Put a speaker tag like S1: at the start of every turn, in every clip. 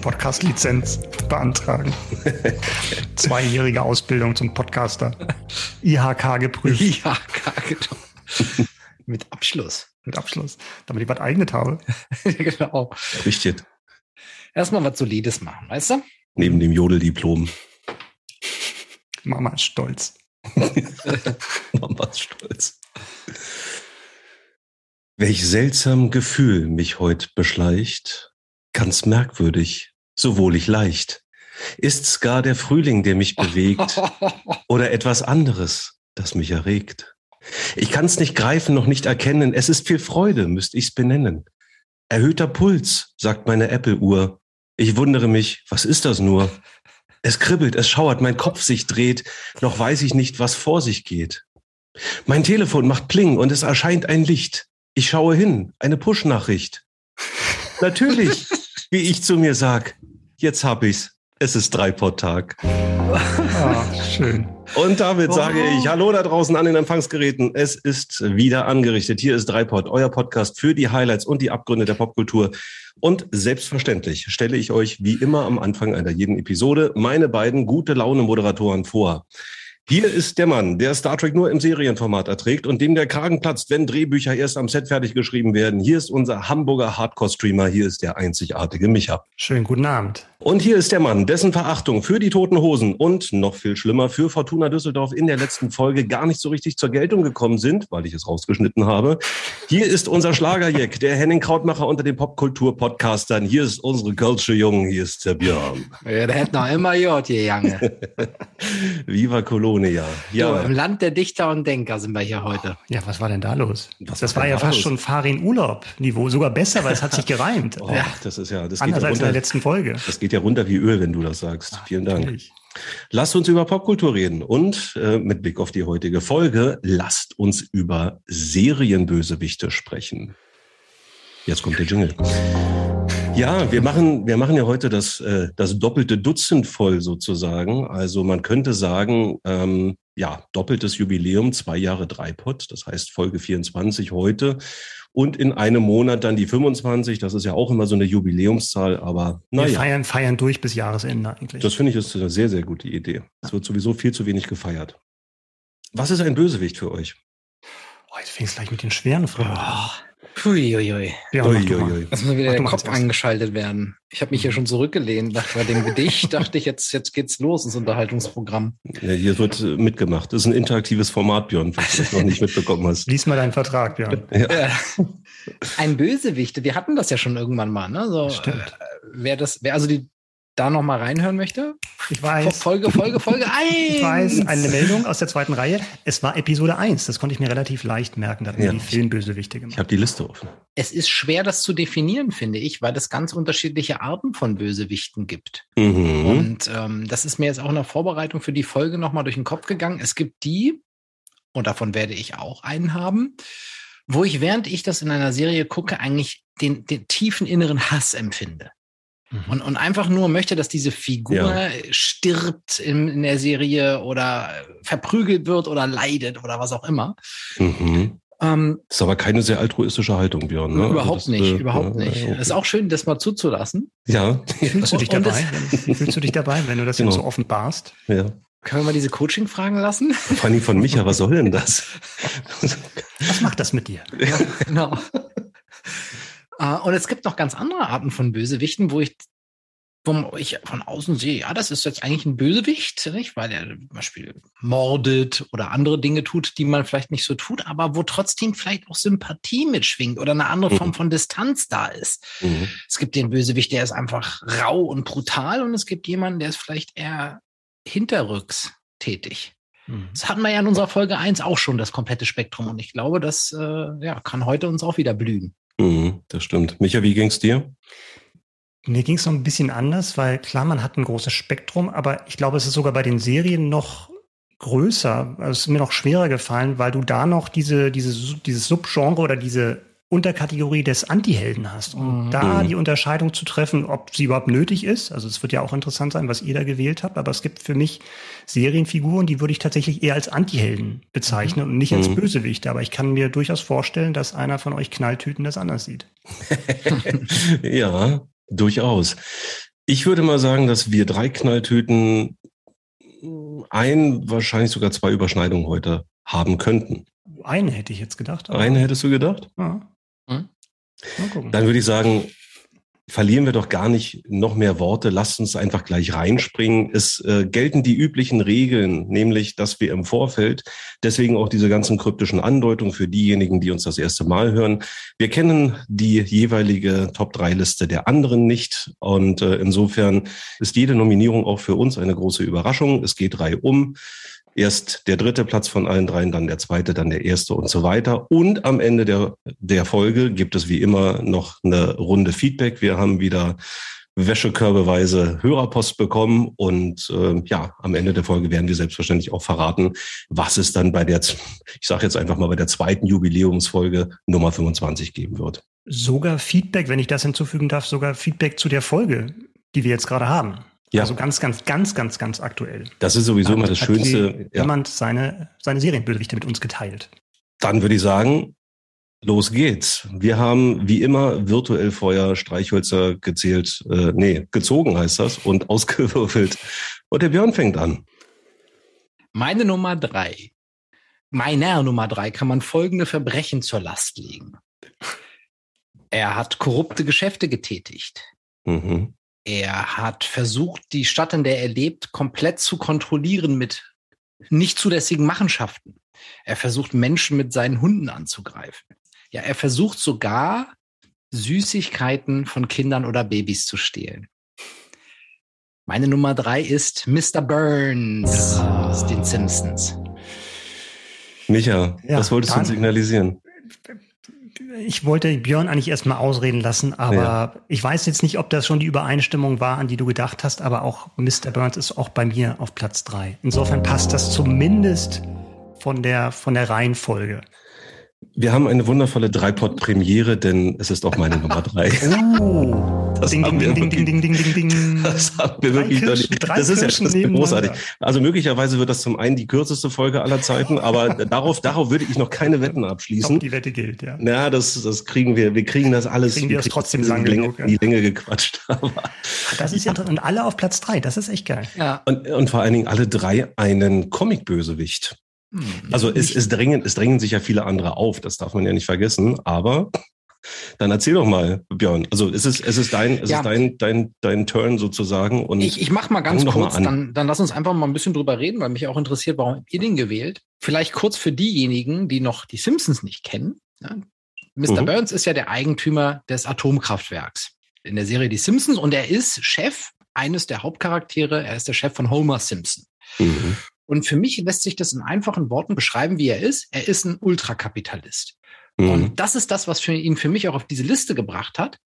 S1: Podcast-Lizenz beantragen. Zweijährige Ausbildung zum Podcaster. IHK geprüft
S2: Ja, genau. Mit Abschluss.
S1: mit Abschluss, damit ich was eignet habe.
S2: genau.
S3: Richtig.
S2: Erstmal was Solides machen, weißt du?
S3: Neben dem Jodeldiplom.
S1: Mama ist stolz.
S3: Mama ist stolz. Welch seltsam Gefühl mich heut beschleicht, ganz merkwürdig, so wohlig leicht. Ist's gar der Frühling, der mich bewegt, oder etwas anderes, das mich erregt? Ich kann's nicht greifen, noch nicht erkennen, es ist viel Freude, müsst ich's benennen. Erhöhter Puls, sagt meine Apple-Uhr. Ich wundere mich, was ist das nur? Es kribbelt, es schauert, mein Kopf sich dreht, noch weiß ich nicht, was vor sich geht. Mein Telefon macht Pling und es erscheint ein Licht. Ich schaue hin, eine Push-Nachricht. Natürlich, wie ich zu mir sag, jetzt hab ich's. Es ist Dreipod-Tag.
S1: Ah, schön.
S3: Und damit sage ich Hallo da draußen an den Empfangsgeräten. Es ist wieder angerichtet. Hier ist Dreipod, euer Podcast für die Highlights und die Abgründe der Popkultur. Und selbstverständlich stelle ich euch wie immer am Anfang einer jeden Episode meine beiden gute Laune Moderatoren vor. Hier ist der Mann, der Star Trek nur im Serienformat erträgt und dem der Kragen platzt, wenn Drehbücher erst am Set fertig geschrieben werden. Hier ist unser Hamburger Hardcore-Streamer. Hier ist der einzigartige Micha.
S1: Schönen guten Abend.
S3: Und hier ist der Mann, dessen Verachtung für die Toten Hosen und noch viel schlimmer für Fortuna Düsseldorf in der letzten Folge gar nicht so richtig zur Geltung gekommen sind, weil ich es rausgeschnitten habe. Hier ist unser Schlagerjeck, der Henning Krautmacher unter den Popkultur-Podcastern. Hier ist unsere Kölsche Jungen, hier ist der Björn.
S2: Ja, der hätte noch immer Jod hier, Jange.
S3: Viva Colonia.
S2: So,
S3: Ja,
S2: Im Land der Dichter und Denker sind wir hier heute.
S1: Ja, was war denn da los?
S3: Was
S1: das
S3: war
S1: war ja fast
S3: los?
S1: schon Farin Urlaub Niveau, sogar besser, weil es hat sich gereimt.
S3: oh, das ist ja, das geht
S1: Anders
S3: ja
S1: als in der
S3: runter.
S1: letzten Folge.
S3: Das geht ja runter wie Öl, wenn du das sagst. Vielen Dank.
S1: Natürlich.
S3: Lasst uns über Popkultur reden und äh, mit Blick auf die heutige Folge, lasst uns über Serienbösewichte sprechen. Jetzt kommt der Jingle. Ja, wir machen, wir machen ja heute das, äh, das doppelte Dutzend voll sozusagen. Also man könnte sagen, ähm, ja, doppeltes Jubiläum, zwei Jahre Dreipot, das heißt Folge 24 heute und in einem Monat dann die 25. Das ist ja auch immer so eine Jubiläumszahl, aber
S1: Wir
S3: naja.
S1: feiern, feiern durch bis Jahresende eigentlich.
S3: Das finde ich ist eine sehr, sehr gute Idee. Es wird sowieso viel zu wenig gefeiert. Was ist ein Bösewicht für euch?
S1: oh, jetzt fängst du gleich mit den schweren Fragen an.
S2: Uiuiui.
S1: Ja, mal.
S3: Uiuiui.
S2: Jetzt muss wieder
S1: Mach
S2: der Kopf eingeschaltet werden. Ich habe mich hier schon zurückgelehnt. Nach bei dem Gedicht dachte ich, jetzt, jetzt geht's los, ins Unterhaltungsprogramm.
S3: Ja, hier wird äh, mitgemacht. Das ist ein interaktives Format, Björn, falls du das noch nicht mitbekommen hast.
S1: Lies mal deinen Vertrag, Björn.
S3: Ja.
S2: Ein Bösewicht. Wir hatten das ja schon irgendwann mal, ne? So,
S1: Stimmt.
S2: äh, wer das, wer also die da noch mal reinhören möchte?
S1: Ich weiß,
S2: Folge, Folge, Folge 1.
S1: ich weiß, eine Meldung aus der zweiten Reihe. Es war Episode 1. Das konnte ich mir relativ leicht merken. Da hatten
S3: Ja.
S1: wir die Filmbösewichte
S3: Ich
S1: gemacht.
S3: habe die Liste offen.
S2: Es ist schwer, das zu definieren, finde ich, weil es ganz unterschiedliche Arten von Bösewichten gibt.
S3: Mhm.
S2: Und ähm, das ist mir jetzt auch in der Vorbereitung für die Folge nochmal durch den Kopf gegangen. Es gibt die, und davon werde ich auch einen haben, wo ich, während ich das in einer Serie gucke, eigentlich den, den tiefen inneren Hass empfinde.
S1: Mhm.
S2: Und, und einfach nur möchte, dass diese Figur
S3: Ja.
S2: stirbt in, in der Serie oder verprügelt wird oder leidet oder was auch immer.
S3: Mhm.
S2: Ähm,
S3: Das ist aber keine sehr altruistische Haltung, Björn. Ne?
S2: überhaupt
S3: Also das,
S2: nicht,
S3: äh,
S2: überhaupt
S3: ja,
S2: nicht.
S3: ja,
S2: Es ist auch schön, das mal zuzulassen.
S3: Ja,
S1: Fühlst du dich dabei? Wenn, fühlst du dich dabei, wenn du das
S3: Genau.
S1: jetzt so offenbarst?
S3: ja.
S2: Können wir mal diese Coaching-Fragen lassen?
S3: Vor allem von Micha, was soll denn das?
S1: Was macht das mit dir?
S2: genau. Äh, Und es gibt noch ganz andere Arten von Bösewichten, wo ich, wo ich von außen sehe, ja, das ist jetzt eigentlich ein Bösewicht, nicht? weil er zum Beispiel mordet oder andere Dinge tut, die man vielleicht nicht so tut, aber wo trotzdem vielleicht auch Sympathie mitschwingt oder eine andere Form
S3: Mhm.
S2: von Distanz da ist.
S3: Mhm.
S2: Es gibt den Bösewicht, der ist einfach rau und brutal und es gibt jemanden, der ist vielleicht eher hinterrücks tätig.
S1: Mhm.
S2: Das hatten wir ja in unserer Folge 1 auch schon, das komplette Spektrum. Und ich glaube, das äh, ja, kann heute uns auch wieder blühen.
S3: Mhm. Das stimmt. Micha, wie ging's dir?
S1: Mir ging es noch ein bisschen anders, weil klar, man hat ein großes Spektrum, aber ich glaube, es ist sogar bei den Serien noch größer. Also es ist mir noch schwerer gefallen, weil du da noch diese, diese, dieses Subgenre oder diese Unterkategorie des Antihelden hast. Und mhm. da die Unterscheidung zu treffen, ob sie überhaupt nötig ist. Also es wird ja auch interessant sein, was ihr da gewählt habt. Aber es gibt für mich Serienfiguren, die würde ich tatsächlich eher als Antihelden bezeichnen mhm. und nicht als mhm. Bösewichte. Aber ich kann mir durchaus vorstellen, dass einer von euch Knalltüten das anders sieht.
S3: ja, durchaus. Ich würde mal sagen, dass wir drei Knalltüten ein, wahrscheinlich sogar zwei Überschneidungen heute haben könnten.
S1: Eine hätte ich jetzt gedacht.
S3: Eine hättest du gedacht? Ja. Hm? Dann würde ich sagen, verlieren wir doch gar nicht noch mehr Worte. Lasst uns einfach gleich reinspringen. Es äh, gelten die üblichen Regeln, nämlich, dass wir im Vorfeld, deswegen auch diese ganzen kryptischen Andeutungen für diejenigen, die uns das erste Mal hören. Wir kennen die jeweilige Top-3-Liste der anderen nicht. Und äh, insofern ist jede Nominierung auch für uns eine große Überraschung. Es geht drei um erst der dritte Platz von allen dreien, dann der zweite, dann der erste und so weiter. Und am Ende der, der Folge gibt es wie immer noch eine Runde Feedback. Wir haben wieder wäschekörbeweise Hörerpost bekommen und äh, ja, am Ende der Folge werden wir selbstverständlich auch verraten, was es dann bei der, ich sage jetzt einfach mal bei der zweiten Jubiläumsfolge Nummer 25 geben wird.
S1: Sogar Feedback, wenn ich das hinzufügen darf, sogar Feedback zu der Folge, die wir jetzt gerade haben. Ja. Also ganz, ganz, ganz, ganz, ganz aktuell.
S3: Das ist sowieso immer das Schönste.
S1: Ja. Jemand seine, seine Serienbösewichte mit uns geteilt.
S3: Dann würde ich sagen, los geht's. Wir haben wie immer virtuell vorher Streichhölzer gezählt, äh, nee, gezogen heißt das und ausgewürfelt. Und der Björn fängt an.
S2: Meine Nummer drei. Meiner Nummer drei kann man folgende Verbrechen zur Last legen. Er hat korrupte Geschäfte getätigt. Mhm. Er hat versucht, die Stadt, in der er lebt, komplett zu kontrollieren mit nicht zulässigen Machenschaften. Er versucht, Menschen mit seinen Hunden anzugreifen. Ja, er versucht sogar, Süßigkeiten von Kindern oder Babys zu stehlen. Meine Nummer drei ist Mr. Burns aus den Simpsons.
S3: Micha, ja, was wolltest du signalisieren?
S1: Ich wollte Björn eigentlich erstmal ausreden lassen, aber ja. ich weiß jetzt nicht, ob das schon die Übereinstimmung war, an die du gedacht hast, aber auch Mr. Burns ist auch bei mir auf Platz drei. Insofern passt das zumindest von der, von der Reihenfolge.
S3: Wir haben eine wundervolle Dreipot-Premiere, denn es ist auch meine Nummer drei.
S1: Oh, das ding, haben ding, wir ding, ding, ding, ding, ding, ding.
S3: Das haben wir wirklich drei Kirschen, drei Das ist ja das ist großartig. Also möglicherweise wird das zum einen die kürzeste Folge aller Zeiten, aber darauf, darauf würde ich noch keine Wetten abschließen. Ob
S1: die Wette gilt, ja.
S3: Ja, das, das kriegen wir. Wir kriegen das alles.
S1: Kriegen wir das trotzdem
S3: lang die Länge, die Länge gequatscht. Aber
S1: das ist ja und alle auf Platz drei. Das ist echt geil.
S3: Ja. Und, und vor allen Dingen alle drei einen Comic-Bösewicht. Hm, also es, es, drängen, es drängen sich ja viele andere auf, das darf man ja nicht vergessen, aber dann erzähl doch mal, Björn. Also es ist, es ist dein, es ja. ist dein, dein, dein Turn sozusagen. Und
S2: ich, ich mach mal ganz kurz, mal dann, dann lass uns einfach mal ein bisschen drüber reden, weil mich auch interessiert, warum habt ihr den gewählt? Vielleicht kurz für diejenigen, die noch die Simpsons nicht kennen. Ja, Mr. Mhm. Burns ist ja der Eigentümer des Atomkraftwerks in der Serie Die Simpsons und er ist Chef eines der Hauptcharaktere. Er ist der Chef von Homer Simpson. Mhm. Und für mich lässt sich das in einfachen Worten beschreiben, wie er ist. Er ist ein Ultrakapitalist. Mhm. Und das ist das, was für ihn für mich auch auf diese Liste gebracht hat.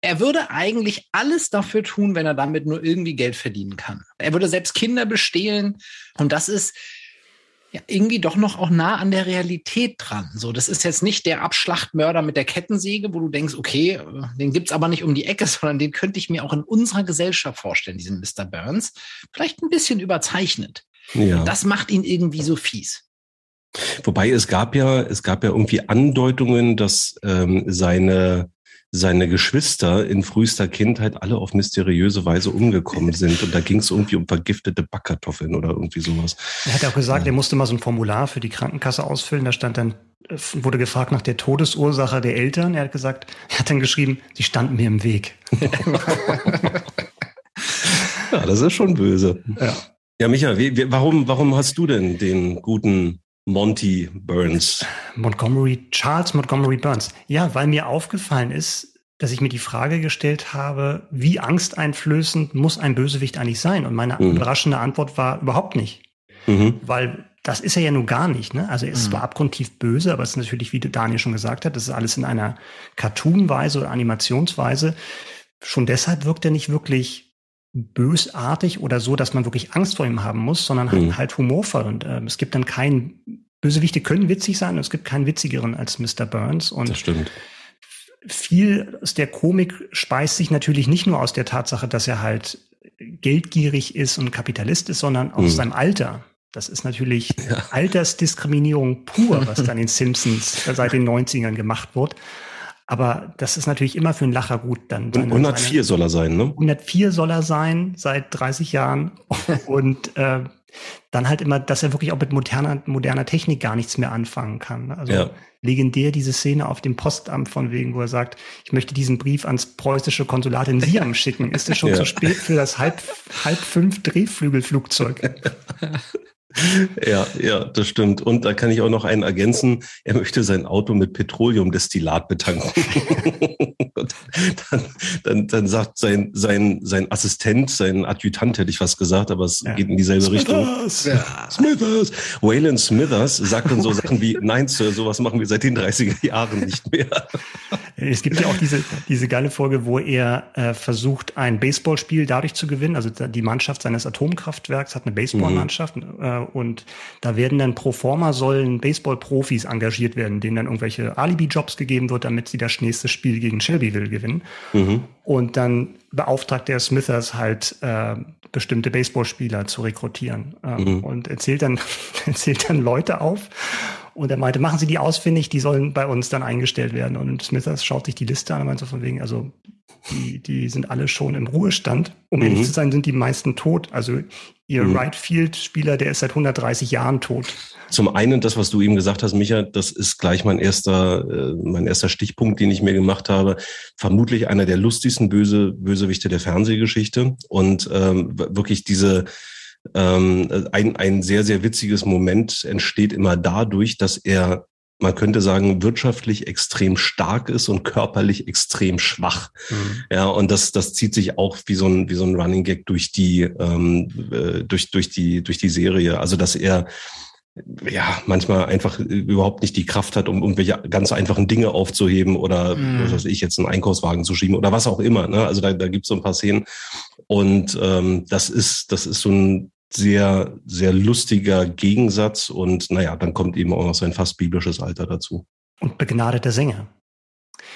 S2: Er würde eigentlich alles dafür tun, wenn er damit nur irgendwie Geld verdienen kann. Er würde selbst Kinder bestehlen. Und das ist ja irgendwie doch noch auch nah an der Realität dran. So, das ist jetzt nicht der Abschlachtmörder mit der Kettensäge, wo du denkst, okay, den gibt's aber nicht um die Ecke, sondern den könnte ich mir auch in unserer Gesellschaft vorstellen, diesen Mr. Burns. Vielleicht ein bisschen überzeichnet. Ja. Das macht ihn irgendwie so fies.
S3: Wobei es gab ja, es gab ja irgendwie Andeutungen, dass ähm, seine seine Geschwister in frühester Kindheit alle auf mysteriöse Weise umgekommen sind. Und da ging es irgendwie um vergiftete Backkartoffeln oder irgendwie sowas.
S1: Er hat auch gesagt, ja. er musste mal so ein Formular für die Krankenkasse ausfüllen. Da stand dann, äh, wurde gefragt nach der Todesursache der Eltern. Er hat gesagt, er hat dann geschrieben, sie standen mir im Weg.
S3: ja, das ist schon böse. Ja. Ja, Micha, wie, wie, warum, warum hast du denn den guten Monty Burns?
S1: Montgomery, Charles Montgomery Burns. Ja, weil mir aufgefallen ist, dass ich mir die Frage gestellt habe, wie angsteinflößend muss ein Bösewicht eigentlich sein? Und meine mhm. überraschende Antwort war überhaupt nicht. Mhm. Weil das ist er ja nun gar nicht. Ne? Also er ist mhm. zwar abgrundtief böse, aber es ist natürlich, wie Daniel schon gesagt hat, das ist alles in einer Cartoon-Weise oder Animationsweise schon deshalb wirkt er nicht wirklich bösartig oder so, dass man wirklich Angst vor ihm haben muss, sondern mhm. halt humorvoll. Und äh, es gibt dann keinen, Bösewichte können witzig sein, und es gibt keinen witzigeren als Mr. Burns. Und
S3: das stimmt.
S1: Viel aus der Komik speist sich natürlich nicht nur aus der Tatsache, dass er halt geldgierig ist und Kapitalist ist, sondern aus mhm. seinem Alter. Das ist natürlich ja. Altersdiskriminierung pur, was dann in Simpsons seit den 90ern gemacht wird. Aber das ist natürlich immer für einen Lacher gut. Dann,
S3: dann 104 seine, soll er sein, ne?
S1: 104 soll er sein, seit 30 Jahren. Und äh, dann halt immer, dass er wirklich auch mit moderner, moderner Technik gar nichts mehr anfangen kann. Also ja. legendär diese Szene auf dem Postamt von wegen, wo er sagt, ich möchte diesen Brief ans preußische Konsulat in Siam schicken. Ist es schon ja. zu spät für das halb, halb fünf Drehflügelflugzeug?
S3: Ja, ja, das stimmt. Und da kann ich auch noch einen ergänzen. Er möchte sein Auto mit Petroleumdestillat betanken. dann, dann, dann sagt sein, sein, sein Assistent, sein Adjutant, hätte ich was gesagt, aber es ja. geht in dieselbe Smithers! Richtung. Ja. Smithers! Waylon Smithers sagt dann so Sachen wie, nein, Sir, sowas machen wir seit den 30er Jahren nicht mehr.
S1: Es gibt ja auch diese, diese geile Folge, wo er äh, versucht, ein Baseballspiel dadurch zu gewinnen. Also die Mannschaft seines Atomkraftwerks hat eine Baseballmannschaft mhm. äh, und da werden dann pro forma sollen Baseball-Profis engagiert werden, denen dann irgendwelche Alibi-Jobs gegeben wird, damit sie das nächste Spiel gegen Shelbyville gewinnen. Mhm. Und dann beauftragt der Smithers halt äh, bestimmte Baseballspieler zu rekrutieren ähm, mhm. und erzählt dann erzählt dann Leute auf und er meinte, machen Sie die ausfindig, die sollen bei uns dann eingestellt werden. Und Smithers schaut sich die Liste an und meint so von wegen, also die, die sind alle schon im Ruhestand. Um mhm. ehrlich zu sein, sind die meisten tot. Also ihr mhm. Right Field Spieler, der ist seit 130 Jahren tot.
S3: Zum einen das, was du eben gesagt hast, Micha, das ist gleich mein erster, äh, mein erster Stichpunkt, den ich mir gemacht habe. Vermutlich einer der lustigsten Böse, Bösewichte der Fernsehgeschichte und ähm, wirklich diese ähm, ein, ein sehr, sehr witziges Moment entsteht immer dadurch, dass er man könnte sagen, wirtschaftlich extrem stark ist und körperlich extrem schwach. Mhm. Ja, und das, das zieht sich auch wie so ein, wie so ein Running Gag durch die, ähm, äh, durch, durch die, durch die Serie. Also, dass er, ja, manchmal einfach überhaupt nicht die Kraft hat, um irgendwelche ganz einfachen Dinge aufzuheben oder, mhm. was weiß ich, jetzt einen Einkaufswagen zu schieben oder was auch immer. Ne? Also da, da gibt es so ein paar Szenen. Und ähm, das ist, das ist so ein sehr, sehr lustiger Gegensatz und naja, dann kommt eben auch noch sein fast biblisches Alter dazu.
S1: Und begnadeter Sänger.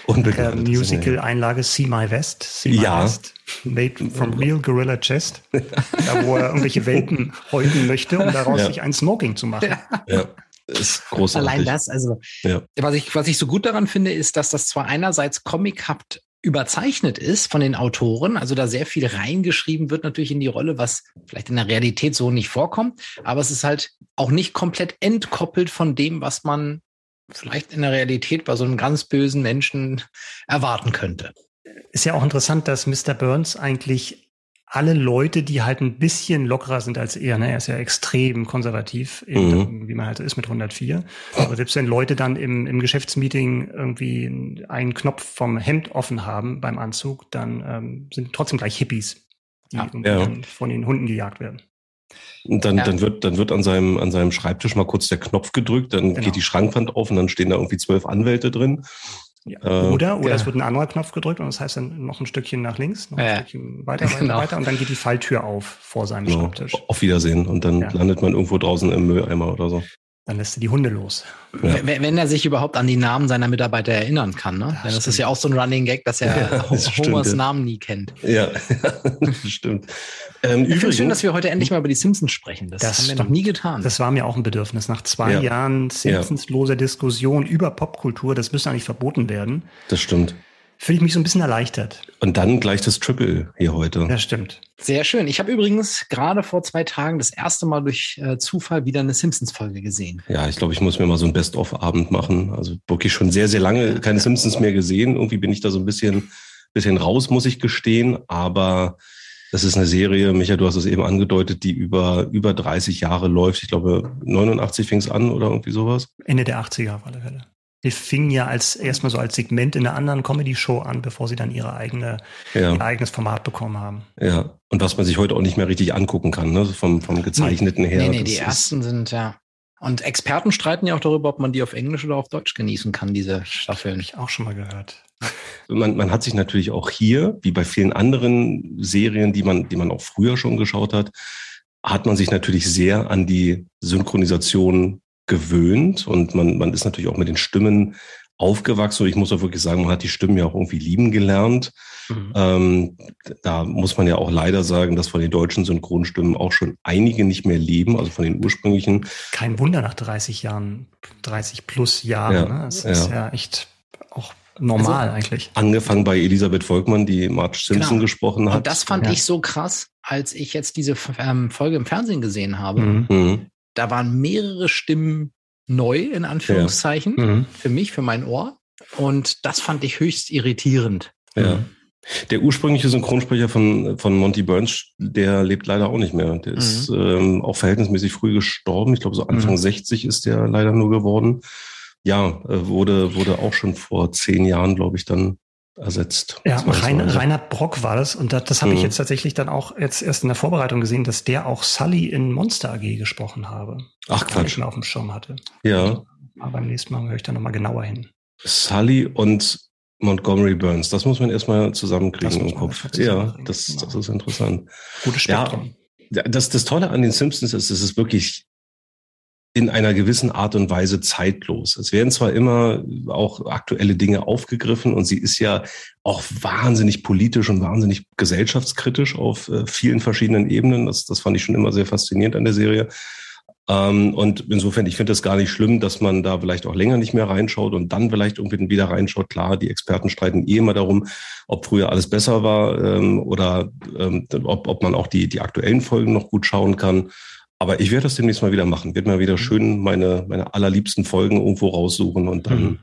S1: Und der Musical-Einlage See My West, See My
S3: ja.
S1: West, made from real Gorilla Chest, da wo er irgendwelche Welpen häuten möchte, um daraus ja. sich ein Smoking zu machen.
S3: Ja. Ist großartig.
S2: Allein das, also ja. was ich was ich so gut daran finde, ist, dass das zwar einerseits comichaft überzeichnet ist von den Autoren, also da sehr viel reingeschrieben wird natürlich in die Rolle, was vielleicht in der Realität so nicht vorkommt, aber es ist halt auch nicht komplett entkoppelt von dem, was man vielleicht in der Realität bei so einem ganz bösen Menschen erwarten könnte.
S1: Ist ja auch interessant, dass Mr. Burns eigentlich alle Leute, die halt ein bisschen lockerer sind als er, ne? er ist ja extrem konservativ, mhm. wie man halt ist mit 104. Aber selbst wenn Leute dann im, im Geschäftsmeeting irgendwie einen Knopf vom Hemd offen haben beim Anzug, dann ähm, sind trotzdem gleich Hippies, die ja. Ja. von den Hunden gejagt werden.
S3: Und dann, ja. dann wird, dann wird an seinem, an seinem Schreibtisch mal kurz der Knopf gedrückt, dann genau. geht die Schrankwand auf und dann stehen da irgendwie zwölf Anwälte drin.
S1: Ja. Äh, oder, oder ja. es wird ein anderer Knopf gedrückt und das heißt dann noch ein Stückchen nach links, noch ein ja. Stückchen weiter, weiter, genau. weiter und dann geht die Falltür auf vor seinem genau. Schreibtisch.
S3: Auf Wiedersehen und dann landet man irgendwo draußen im Mülleimer oder so.
S1: Dann lässt er die Hunde los.
S2: Ja. Wenn, wenn, er sich überhaupt an die Namen seiner Mitarbeiter erinnern kann. Ne? Das, das ist ja auch so ein Running Gag, dass er ja, das Homers stimmt, Namen nie kennt.
S3: Ja, das stimmt.
S2: Ähm, ich finde schön, dass wir heute endlich mal über die Simpsons sprechen. Das, das haben wir noch nie getan.
S1: Das war mir auch ein Bedürfnis. Nach zwei ja. Jahren Simpsons-loser Diskussion über Popkultur, das müsste eigentlich verboten werden.
S3: Das stimmt
S1: fühle ich mich so ein bisschen erleichtert.
S3: Und dann gleich das Triple hier heute.
S1: Ja, stimmt.
S2: Sehr schön. Ich habe übrigens gerade vor zwei Tagen das erste Mal durch äh, Zufall wieder eine Simpsons-Folge gesehen.
S3: Ja, ich glaube, ich muss mir mal so ein Best-of-Abend machen. Also wirklich schon sehr, sehr lange keine Simpsons mehr gesehen. Irgendwie bin ich da so ein bisschen, bisschen raus, muss ich gestehen. Aber das ist eine Serie, Micha, du hast es eben angedeutet, die über, über 30 Jahre läuft. Ich glaube, 89 fing es an oder irgendwie sowas.
S1: Ende der 80er auf alle Fälle. Die fingen ja als erstmal so als Segment in einer anderen Comedy-Show an, bevor sie dann ihre eigene, ja. ihr eigenes Format bekommen haben.
S3: Ja, und was man sich heute auch nicht mehr richtig angucken kann, ne? vom, vom gezeichneten her.
S2: Nee, nee, die ersten sind ja. Und Experten streiten ja auch darüber, ob man die auf Englisch oder auf Deutsch genießen kann, diese Staffeln.
S1: Habe ich auch schon mal gehört.
S3: man, man hat sich natürlich auch hier, wie bei vielen anderen Serien, die man, die man auch früher schon geschaut hat, hat man sich natürlich sehr an die Synchronisation gewöhnt und man, man ist natürlich auch mit den Stimmen aufgewachsen und ich muss auch wirklich sagen, man hat die Stimmen ja auch irgendwie lieben gelernt. Mhm. Ähm, da muss man ja auch leider sagen, dass von den deutschen Synchronstimmen auch schon einige nicht mehr leben, also von den ursprünglichen.
S1: Kein Wunder nach 30 Jahren, 30 plus Jahren. Ja, ne? Das ist ja echt auch normal also, eigentlich.
S3: Angefangen bei Elisabeth Volkmann, die Marge Simpson genau. gesprochen hat.
S2: Und das fand ja. ich so krass, als ich jetzt diese ähm, Folge im Fernsehen gesehen habe. Mhm. Mhm. Da waren mehrere Stimmen neu, in Anführungszeichen, ja. mhm. für mich, für mein Ohr. Und das fand ich höchst irritierend.
S3: Ja. Der ursprüngliche Synchronsprecher von, von Monty Burns, der lebt leider auch nicht mehr. Der mhm. ist ähm, auch verhältnismäßig früh gestorben. Ich glaube, so Anfang mhm. 60 ist der leider nur geworden. Ja, äh, wurde, wurde auch schon vor zehn Jahren, glaube ich, dann ersetzt.
S1: Ja, Rein, Reinhard Brock war das und das, das habe mhm. ich jetzt tatsächlich dann auch jetzt erst in der Vorbereitung gesehen, dass der auch Sully in Monster AG gesprochen habe.
S3: Ach Quatsch.
S1: Ich auf dem Schirm hatte.
S3: Ja.
S1: Aber beim nächsten Mal höre ich da nochmal genauer hin.
S3: Sully und Montgomery Burns, das muss man erstmal zusammenkriegen im Kopf. Ja, das, genau. das ist interessant.
S1: Gutes Spektrum.
S3: Ja, das, das Tolle an den Simpsons ist, es ist wirklich in einer gewissen Art und Weise zeitlos. Es werden zwar immer auch aktuelle Dinge aufgegriffen und sie ist ja auch wahnsinnig politisch und wahnsinnig gesellschaftskritisch auf äh, vielen verschiedenen Ebenen. Das, das fand ich schon immer sehr faszinierend an der Serie. Ähm, und insofern, ich finde es gar nicht schlimm, dass man da vielleicht auch länger nicht mehr reinschaut und dann vielleicht irgendwie wieder reinschaut. Klar, die Experten streiten eh immer darum, ob früher alles besser war ähm, oder ähm, ob, ob man auch die, die aktuellen Folgen noch gut schauen kann. Aber ich werde das demnächst mal wieder machen. Werde mal wieder mhm. schön meine, meine allerliebsten Folgen irgendwo raussuchen und dann mhm.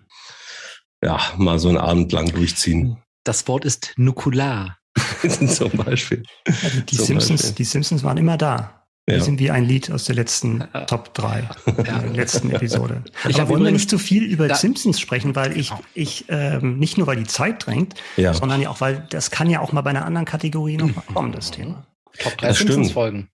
S3: ja mal so einen Abend lang durchziehen.
S2: Das Wort ist nukular.
S3: Zum Beispiel.
S1: Also die, Zum Simpsons, Beispiel. die Simpsons waren immer da. Wir ja. sind wie ein Lied aus der letzten Top 3, ja. der letzten Episode. Ich Aber wollen wir nicht zu viel über Simpsons sprechen, weil ich, ich ähm, nicht nur weil die Zeit drängt, ja. sondern ja auch, weil das kann ja auch mal bei einer anderen Kategorie noch kommen, das Thema.
S2: Top 3 Simpsons-Folgen.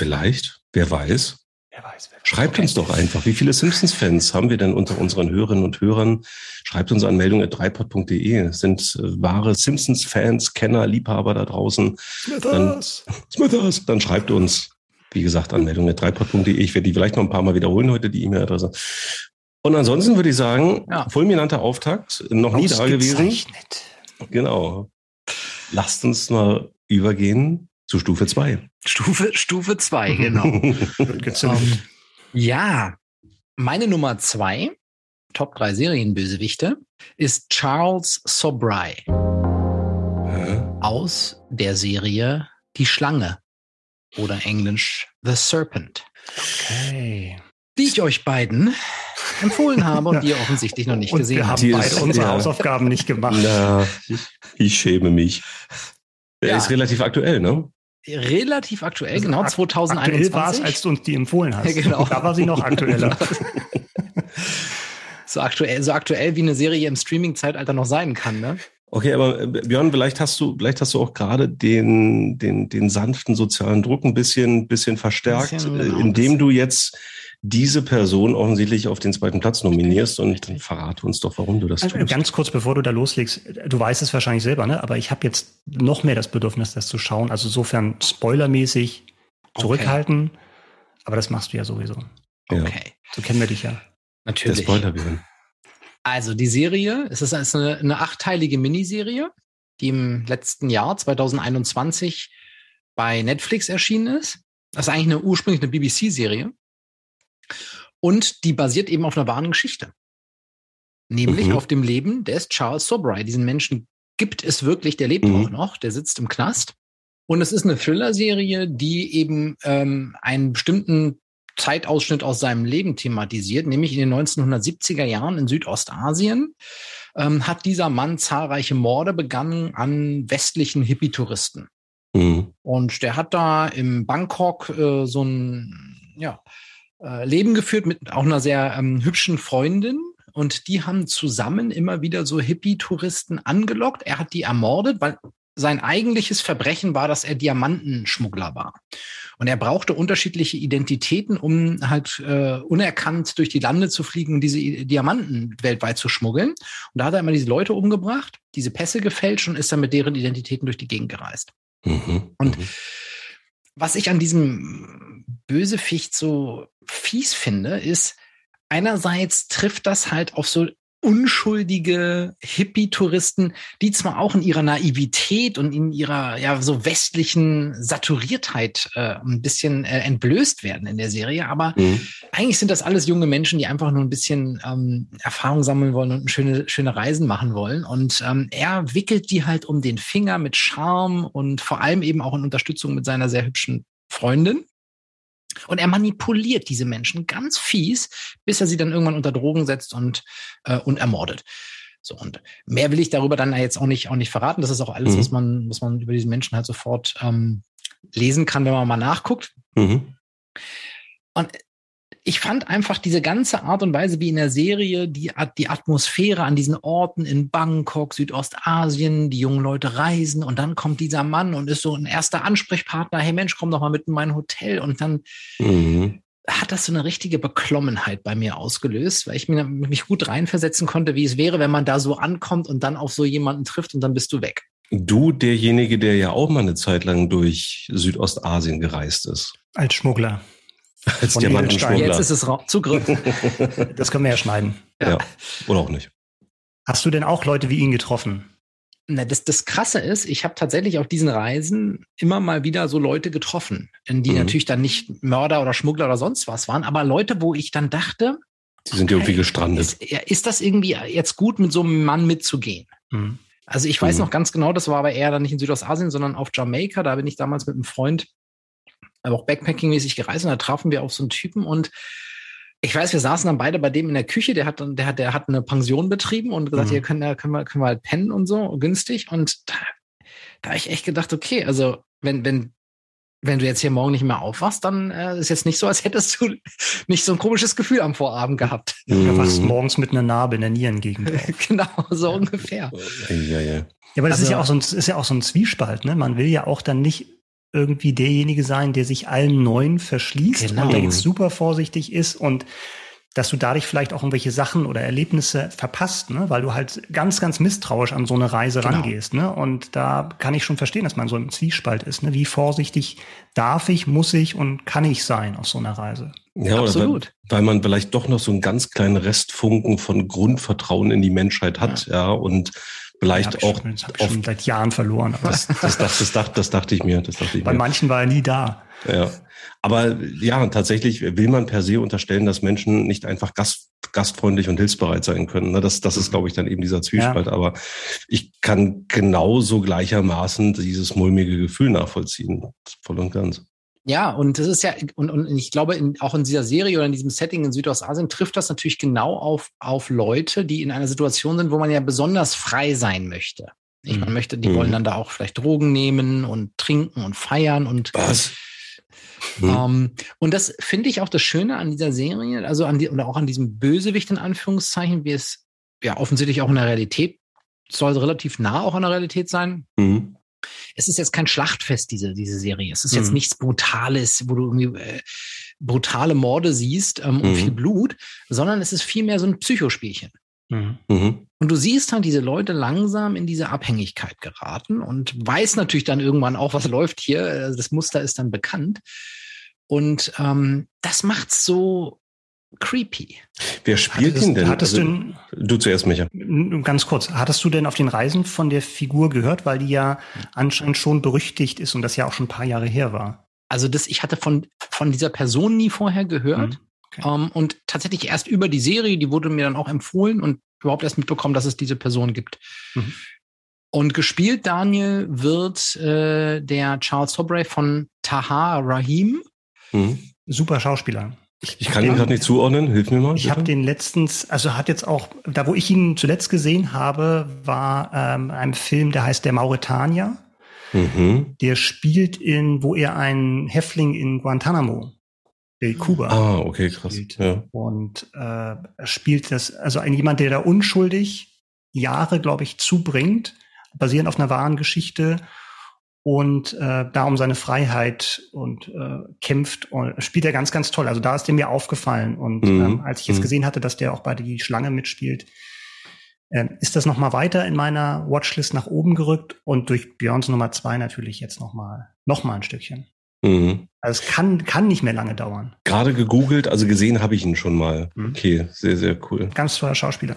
S3: Vielleicht, wer weiß. Wer weiß wer Schreibt uns doch einfach, wie viele Simpsons-Fans haben wir denn unter unseren Hörerinnen und Hörern? Schreibt uns an meldung.dreipod.de. Es sind äh, wahre Simpsons-Fans, Kenner, Liebhaber da draußen. Smithers! Dann, Smithers! Dann schreibt uns, wie gesagt, an meldung.dreipod.de. Ich werde die vielleicht noch ein paar Mal wiederholen heute, die E-Mail-Adresse. Und ansonsten würde ich sagen, ja. fulminanter Auftakt, noch nie da gewesen. Genau. Lasst uns mal übergehen zu Stufe 2.
S2: Stufe, Stufe 2, genau. um, ja, meine Nummer 2, Top 3 Serienbösewichte, ist Charles Sobry. Hä? Aus der Serie Die Schlange oder Englisch The Serpent. Okay. Die ich euch beiden empfohlen habe und die ihr offensichtlich noch nicht und gesehen habt.
S1: Wir haben beide unsere ja. Hausaufgaben nicht gemacht.
S3: Na, ich, ich schäme mich. Der ja. ist relativ aktuell, ne?
S2: Relativ aktuell, also genau, 2021.
S1: Aktuell war es, als du uns die empfohlen hast. genau. Da war sie noch aktueller.
S2: so aktuell, so aktuell wie eine Serie im Streaming-Zeitalter noch sein kann, ne?
S3: Okay, aber äh, Björn, vielleicht hast du, vielleicht hast du auch gerade den, den, den sanften sozialen Druck ein bisschen, bisschen verstärkt, bisschen, äh, genau, indem du jetzt diese Person offensichtlich auf den zweiten Platz nominierst und dann verrate uns doch, warum du das also, tust.
S1: Ganz kurz, bevor du da loslegst, du weißt es wahrscheinlich selber, ne? aber ich habe jetzt noch mehr das Bedürfnis, das zu schauen. Also insofern spoilermäßig zurückhalten, okay. aber das machst du ja sowieso.
S2: Okay.
S1: So kennen wir dich ja.
S2: Natürlich.
S3: Der Spoiler -Björn.
S2: Also die Serie, es ist eine, eine achtteilige Miniserie, die im letzten Jahr 2021 bei Netflix erschienen ist. Das ist eigentlich eine ursprünglich eine BBC-Serie. Und die basiert eben auf einer wahren Geschichte. Nämlich mhm. auf dem Leben des Charles Sobry. Diesen Menschen gibt es wirklich, der lebt mhm. auch noch, der sitzt im Knast. Und es ist eine Thriller-Serie, die eben ähm, einen bestimmten Zeitausschnitt aus seinem Leben thematisiert, nämlich in den 1970er Jahren in Südostasien ähm, hat dieser Mann zahlreiche Morde begangen an westlichen Hippie-Touristen. Mhm. Und der hat da im Bangkok äh, so ein, ja, äh, Leben geführt mit auch einer sehr ähm, hübschen Freundin. Und die haben zusammen immer wieder so Hippie-Touristen angelockt. Er hat die ermordet, weil sein eigentliches Verbrechen war, dass er Diamantenschmuggler war. Und er brauchte unterschiedliche Identitäten, um halt äh, unerkannt durch die Lande zu fliegen und diese Diamanten weltweit zu schmuggeln. Und da hat er immer diese Leute umgebracht, diese Pässe gefälscht und ist dann mit deren Identitäten durch die Gegend gereist. Mhm. Und mhm. was ich an diesem Böseficht so fies finde, ist, einerseits trifft das halt auf so unschuldige Hippie-Touristen, die zwar auch in ihrer Naivität und in ihrer ja so westlichen Saturiertheit äh, ein bisschen äh, entblößt werden in der Serie, aber mhm. eigentlich sind das alles junge Menschen, die einfach nur ein bisschen ähm, Erfahrung sammeln wollen und schöne schöne Reisen machen wollen. Und ähm, er wickelt die halt um den Finger mit Charme und vor allem eben auch in Unterstützung mit seiner sehr hübschen Freundin. Und er manipuliert diese Menschen ganz fies, bis er sie dann irgendwann unter Drogen setzt und, äh, und ermordet. So, und mehr will ich darüber dann jetzt auch nicht, auch nicht verraten. Das ist auch alles, mhm. was man, was man über diesen Menschen halt sofort ähm, lesen kann, wenn man mal nachguckt. Mhm. Und ich fand einfach diese ganze Art und Weise, wie in der Serie die, die Atmosphäre an diesen Orten in Bangkok, Südostasien, die jungen Leute reisen und dann kommt dieser Mann und ist so ein erster Ansprechpartner. Hey Mensch, komm doch mal mit in mein Hotel und dann mhm. hat das so eine richtige Beklommenheit bei mir ausgelöst, weil ich mich gut reinversetzen konnte, wie es wäre, wenn man da so ankommt und dann auf so jemanden trifft und dann bist du weg.
S3: Du, derjenige, der ja auch mal eine Zeit lang durch Südostasien gereist ist.
S1: Als Schmuggler.
S2: Als Diamantenschmuggler. Jetzt ist es Zugriff.
S1: das können wir ja schneiden.
S3: Ja. ja. Oder auch nicht.
S1: Hast du denn auch Leute wie ihn getroffen?
S2: Na, das, das Krasse ist, ich habe tatsächlich auf diesen Reisen immer mal wieder so Leute getroffen, die mhm. natürlich dann nicht Mörder oder Schmuggler oder sonst was waren, aber Leute, wo ich dann dachte,
S3: die sind irgendwie gestrandet.
S2: Ist, ist, das irgendwie jetzt gut, mit so einem Mann mitzugehen? Mhm. Also ich weiß mhm. noch ganz genau, das war aber eher dann nicht in Südostasien, sondern auf Jamaika. Da bin ich damals mit einem Freund aber auch Backpacking-mäßig gereist und da trafen wir auf so einen Typen und ich weiß, wir saßen dann beide bei dem in der Küche, der hat, der hat, der hat eine Pension betrieben und gesagt, mhm. hier können, können wir, können wir halt pennen und so, günstig. Und da, da habe ich echt gedacht, okay, also wenn, wenn, wenn du jetzt hier morgen nicht mehr aufwachst, dann äh, ist jetzt nicht so, als hättest du nicht so ein komisches Gefühl am Vorabend gehabt.
S1: Mhm. Du wachst morgens mit einer Narbe in der Nierengegend
S2: genau, so ungefähr.
S1: Ja, ja. ja aber das also, ist ja auch so ein, ist ja auch so ein Zwiespalt, ne? Man will ja auch dann nicht irgendwie derjenige sein, der sich allen Neuen verschließt genau. und der jetzt super vorsichtig ist und dass du dadurch vielleicht auch irgendwelche Sachen oder Erlebnisse verpasst, ne? weil du halt ganz, ganz misstrauisch an so eine Reise genau. rangehst. Ne? Und da kann ich schon verstehen, dass man so im Zwiespalt ist. Ne? Wie vorsichtig darf ich, muss ich und kann ich sein auf so einer Reise?
S3: Ja, Absolut. Weil, weil, man vielleicht doch noch so einen ganz kleinen Restfunken von Grundvertrauen in die Menschheit hat, ja, ja und vielleicht auch.
S1: Schon, das habe ich schon seit Jahren verloren.
S3: Das, das, das, das, dachte, das dachte ich mir. Das dachte ich
S1: Bei
S3: mir.
S1: manchen war er nie da.
S3: Ja. Aber ja, tatsächlich will man per se unterstellen, dass Menschen nicht einfach Gast, gastfreundlich und hilfsbereit sein können. Ne? Das, das ist, glaube ich, dann eben dieser Zwiespalt. Ja. Aber ich kann genauso gleichermaßen dieses mulmige Gefühl nachvollziehen. Voll und ganz.
S2: Ja, und das ist ja, und, und ich glaube, in, auch in dieser Serie oder in diesem Setting in Südostasien trifft das natürlich genau auf, auf Leute, die in einer Situation sind, wo man ja besonders frei sein möchte. Ich, man mhm. möchte, die mhm. wollen dann da auch vielleicht Drogen nehmen und trinken und feiern und
S3: was?
S2: Mhm. Ähm, und das finde ich auch das Schöne an dieser Serie, also an die, oder auch an diesem Bösewicht in Anführungszeichen, wie es ja offensichtlich auch in der Realität soll relativ nah auch an der Realität sein. Mhm es ist jetzt kein Schlachtfest, diese, diese Serie. Es ist jetzt mhm. nichts Brutales, wo du irgendwie äh, brutale Morde siehst ähm, und mhm. viel Blut, sondern es ist vielmehr so ein Psychospielchen. Mhm. mhm. Und du siehst halt diese Leute langsam in diese Abhängigkeit geraten und weiß natürlich dann irgendwann auch, was läuft hier. Äh, das Muster ist dann bekannt. Und ähm, das macht's so creepy.
S3: Wer spielt hattest, ihn denn?
S1: Hattest also, du,
S3: du zuerst, Micha.
S1: Ganz kurz. Hattest du denn auf den Reisen von der Figur gehört, weil die ja anscheinend schon berüchtigt ist und das ja auch schon ein paar Jahre her war?
S2: Also das, ich hatte von, von dieser Person nie vorher gehört. Mhm. Okay. Um, ähm, und tatsächlich erst über die Serie, die wurde mir dann auch empfohlen und überhaupt erst mitbekommen, dass es diese Person gibt. Mhm. Und gespielt, Daniel, wird äh, der Charles Sobray von Taha Rahim.
S1: Mhm. Super Schauspieler.
S3: Ich, ich kann ihn gerade nicht zuordnen, hilf mir mal.
S1: Ich habe den letztens, also hat jetzt auch, da wo ich ihn zuletzt gesehen habe, war ähm, ein Film, der heißt Der Mauretanier. Mhm. Der spielt in, wo er ein Häftling in Guantanamo, in Kuba.
S3: Ah, okay, krass. Spielt. Ja.
S1: Und äh, spielt das, also ein jemand, der da unschuldig Jahre, glaube ich, zubringt, basierend auf einer wahren Geschichte und äh, da um seine Freiheit und äh, kämpft und spielt er ganz, ganz toll. Also da ist der mir aufgefallen. Und mhm. ähm, als ich jetzt mhm. gesehen hatte, dass der auch bei die Schlange mitspielt, ähm, ist das nochmal weiter in meiner Watchlist nach oben gerückt und durch Björns Nummer zwei natürlich jetzt nochmal noch mal ein Stückchen. Mhm. Also es kann, kann nicht mehr lange dauern.
S3: Gerade gegoogelt, also gesehen habe ich ihn schon mal. Mhm. Okay, sehr, sehr cool.
S1: Ganz toller Schauspieler.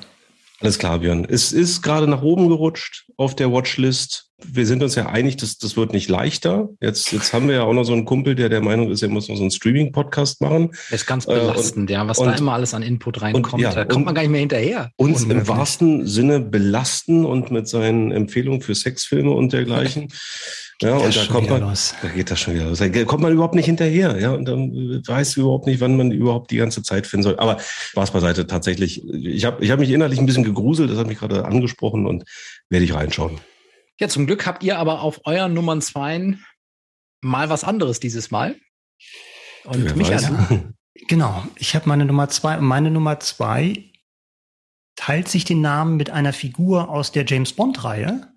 S3: Alles klar, Björn. Es ist gerade nach oben gerutscht auf der Watchlist. Wir sind uns ja einig, dass das wird nicht leichter. Jetzt, jetzt haben wir ja auch noch so einen Kumpel, der der Meinung ist, er muss noch so einen Streaming-Podcast machen.
S2: Das ist ganz belastend, äh, und, ja, was und, da immer alles an Input reinkommt. Und, ja, da kommt man gar nicht mehr hinterher.
S3: Uns im wahrsten Sinne belasten und mit seinen Empfehlungen für Sexfilme und dergleichen. Ja, und da kommt man, los. da geht das schon wieder los. Da kommt man überhaupt nicht hinterher, ja, und dann weiß überhaupt nicht, wann man überhaupt die ganze Zeit finden soll. Aber Spaß beiseite, tatsächlich. Ich habe ich hab mich innerlich ein bisschen gegruselt, das hat mich gerade angesprochen und werde ich reinschauen.
S2: Ja, zum Glück habt ihr aber auf euren Nummern zwei mal was anderes dieses Mal.
S1: Und Wer Michael. Genau, ich habe meine Nummer zwei und meine Nummer zwei teilt sich den Namen mit einer Figur aus der James Bond-Reihe.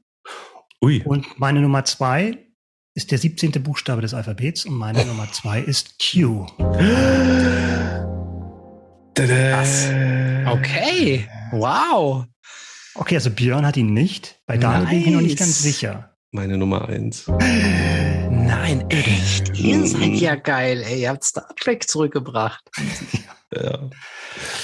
S1: Ui. Und meine Nummer zwei ist der 17. Buchstabe des Alphabets und meine Nummer zwei ist Q.
S2: Was? Okay. Wow.
S1: Okay, also Björn hat ihn nicht. Bei nice. bin ich noch nicht ganz sicher.
S3: Meine Nummer eins.
S2: Nein, echt. Ihr seid ja geil, ey. Ihr habt Star Trek zurückgebracht.
S1: ja.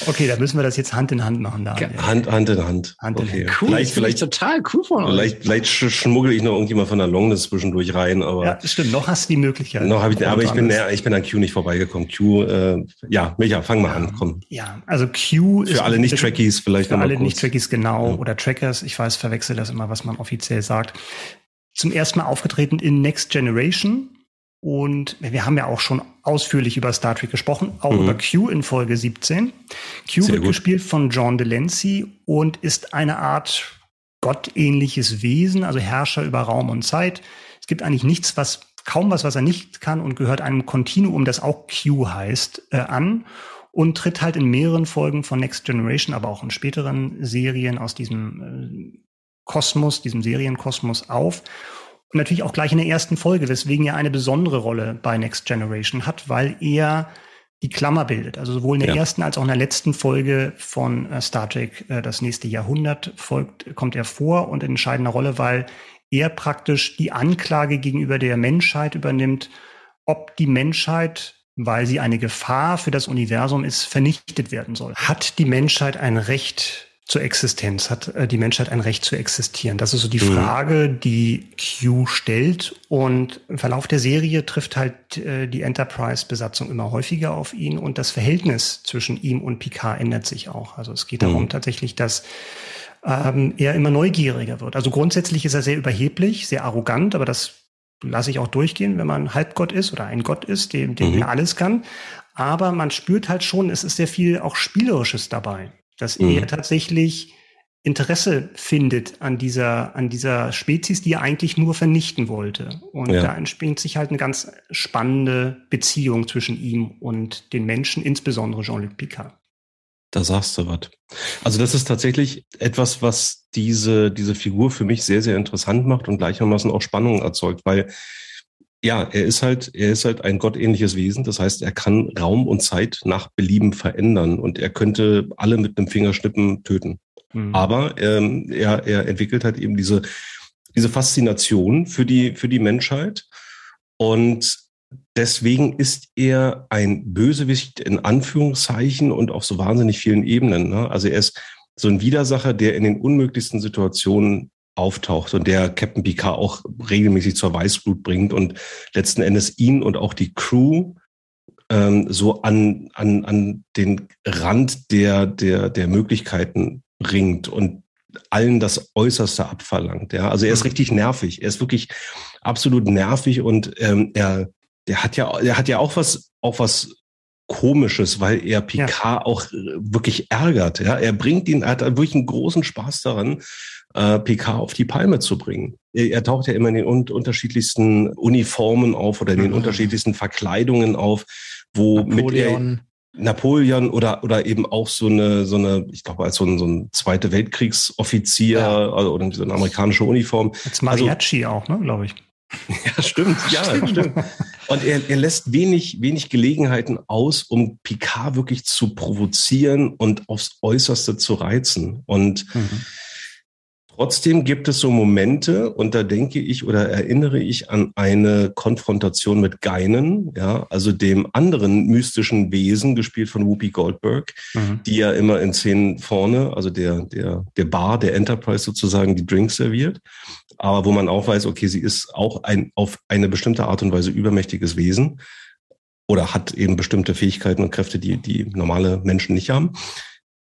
S1: Okay, da müssen wir das jetzt Hand in Hand machen. Da.
S3: Hand, Hand in Hand.
S2: Hand in okay. Hand. Cool, vielleicht, vielleicht total cool von
S3: euch. Vielleicht, vielleicht schmuggel ich noch irgendjemand von der Longness zwischendurch rein, aber.
S1: Ja, stimmt. Noch hast du die Möglichkeit.
S3: Noch habe ich, aber ich bin, ja, ich bin an Q nicht vorbeigekommen. Q, äh, ja, Micha, fang mal ja, an, komm.
S1: Ja, also Q
S3: Für alle Nicht-Trackies vielleicht
S1: Für alle Nicht-Trackies, genau. Ja. Oder Trackers. Ich weiß, verwechsel das immer, was man offiziell sagt. Zum ersten Mal aufgetreten in Next Generation und wir haben ja auch schon ausführlich über Star Trek gesprochen, auch mhm. über Q in Folge 17. Q Sehr wird gut. gespielt von John Delancey und ist eine Art gottähnliches Wesen, also Herrscher über Raum und Zeit. Es gibt eigentlich nichts, was kaum was, was er nicht kann und gehört einem Kontinuum, das auch Q heißt, äh, an und tritt halt in mehreren Folgen von Next Generation, aber auch in späteren Serien aus diesem äh, Kosmos, diesem Serienkosmos auf und natürlich auch gleich in der ersten Folge, weswegen er eine besondere Rolle bei Next Generation hat, weil er die Klammer bildet. Also sowohl in der ja. ersten als auch in der letzten Folge von äh, Star Trek, äh, das nächste Jahrhundert, folgt, kommt er vor und in entscheidender Rolle, weil er praktisch die Anklage gegenüber der Menschheit übernimmt, ob die Menschheit weil sie eine Gefahr für das Universum ist, vernichtet werden soll. Hat die Menschheit ein Recht, zur Existenz? Hat äh, die Menschheit ein Recht zu existieren? Das ist so die mhm. Frage, die Q stellt. Und im Verlauf der Serie trifft halt äh, die Enterprise-Besatzung immer häufiger auf ihn und das Verhältnis zwischen ihm und Picard ändert sich auch. Also es geht mhm. darum tatsächlich, dass ähm, er immer neugieriger wird. Also grundsätzlich ist er sehr überheblich, sehr arrogant, aber das lasse ich auch durchgehen, wenn man Halbgott ist oder ein Gott ist, dem, dem mhm. alles kann. Aber man spürt halt schon, es ist sehr viel auch Spielerisches dabei dass mhm. er tatsächlich Interesse findet an dieser, an dieser Spezies, die er eigentlich nur vernichten wollte. Und ja. da entspringt sich halt eine ganz spannende Beziehung zwischen ihm und den Menschen, insbesondere Jean-Luc Picard.
S3: Da sagst du was. Also das ist tatsächlich etwas, was diese, diese Figur für mich sehr, sehr interessant macht und gleichermaßen auch Spannung erzeugt, weil ja, er ist halt, er ist halt ein gottähnliches Wesen. Das heißt, er kann Raum und Zeit nach Belieben verändern und er könnte alle mit einem Fingerschnippen töten. Mhm. Aber ähm, er, er entwickelt halt eben diese, diese Faszination für die, für die Menschheit und deswegen ist er ein Bösewicht in Anführungszeichen und auf so wahnsinnig vielen Ebenen. Ne? Also er ist so ein Widersacher, der in den unmöglichsten Situationen auftaucht und der Captain Picard auch regelmäßig zur Weißblut bringt und letzten Endes ihn und auch die Crew ähm, so an, an, an den Rand der, der, der Möglichkeiten bringt und allen das Äußerste abverlangt. Ja, also er ist mhm. richtig nervig. Er ist wirklich absolut nervig und ähm, er, der hat ja, der hat ja auch was, auch was Komisches, weil er Picard ja. auch wirklich ärgert. Ja, er bringt ihn, er hat wirklich einen großen Spaß daran, äh, PK auf die Palme zu bringen. Er, er taucht ja immer in den un unterschiedlichsten Uniformen auf oder in den mhm. unterschiedlichsten Verkleidungen auf, wo
S2: Napoleon.
S3: mit Napoleon oder, oder eben auch so eine, so eine, ich glaube, als so ein, so ein Zweite Weltkriegsoffizier ja. Also, oder so eine amerikanische Uniform.
S1: Als Mariachi also, auch, ne, glaube ich.
S3: Ja, stimmt, ja, stimmt. Und er, er lässt wenig, wenig Gelegenheiten aus, um Picard wirklich zu provozieren und aufs Äußerste zu reizen. Und mhm. Trotzdem gibt es so Momente, und da denke ich oder erinnere ich an eine Konfrontation mit Geinen, ja, also dem anderen mystischen Wesen, gespielt von Whoopi Goldberg, mhm. die ja immer in Szenen vorne, also der, der, der Bar, der Enterprise sozusagen, die Drinks serviert. Aber wo man auch weiß, okay, sie ist auch ein auf eine bestimmte Art und Weise übermächtiges Wesen oder hat eben bestimmte Fähigkeiten und Kräfte, die, die normale Menschen nicht haben.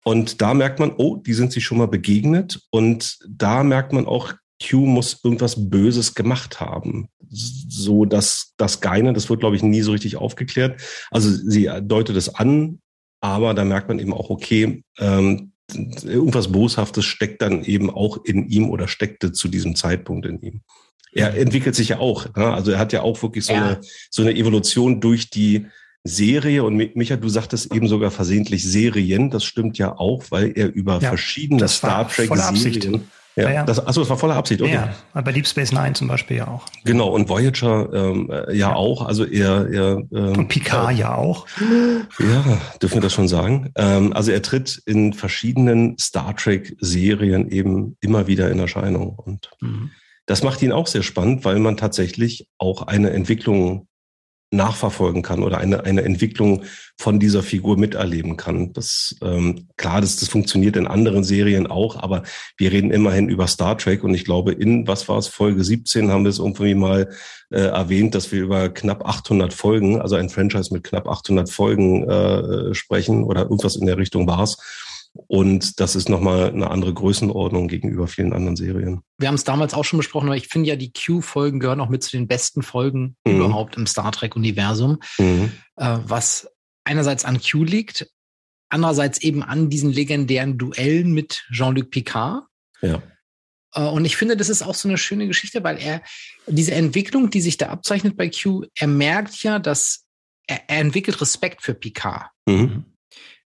S3: Und da merkt man, oh, die sind sich schon mal begegnet. Und da merkt man auch, Q muss irgendwas Böses gemacht haben. So dass das Geine, das wird, glaube ich, nie so richtig aufgeklärt. Also sie deutet es an, aber da merkt man eben auch, okay, ähm, irgendwas Boshaftes steckt dann eben auch in ihm oder steckte zu diesem Zeitpunkt in ihm. Er entwickelt sich ja auch. Ne? Also er hat ja auch wirklich so, ja. eine, so eine Evolution durch die Serie und Micha, du sagtest eben sogar versehentlich Serien, das stimmt ja auch, weil er über ja, verschiedene Star Trek Serien ja, ja. Das, achso, das war voller Absicht.
S1: Okay. Ja, bei Deep Space Nine zum Beispiel ja auch.
S3: Genau, und Voyager ähm, äh, ja, ja, auch. Also er, er
S1: ähm, Und Picard äh, ja auch.
S3: Ja, dürfen wir das schon sagen. Ähm, also er tritt in verschiedenen Star Trek-Serien eben immer wieder in Erscheinung. Und mhm. das macht ihn auch sehr spannend, weil man tatsächlich auch eine Entwicklung nachverfolgen kann oder eine, eine Entwicklung von dieser Figur miterleben kann. Das ähm, klar, das, das funktioniert in anderen Serien auch, aber wir reden immerhin über Star Trek und ich glaube, in was war es Folge 17 haben wir es irgendwie mal äh, erwähnt, dass wir über knapp 800 Folgen, also ein Franchise mit knapp 800 Folgen äh, sprechen oder irgendwas in der Richtung war es. Und das ist nochmal eine andere Größenordnung gegenüber vielen anderen Serien.
S2: Wir haben es damals auch schon besprochen, aber ich finde ja, die Q-Folgen gehören auch mit zu den besten Folgen mhm. überhaupt im Star Trek-Universum. Mhm. Äh, was einerseits an Q liegt, andererseits eben an diesen legendären Duellen mit Jean-Luc Picard.
S3: Ja.
S2: Äh, und ich finde, das ist auch so eine schöne Geschichte, weil er diese Entwicklung, die sich da abzeichnet bei Q, er merkt ja, dass er, er entwickelt Respekt für Picard. Mhm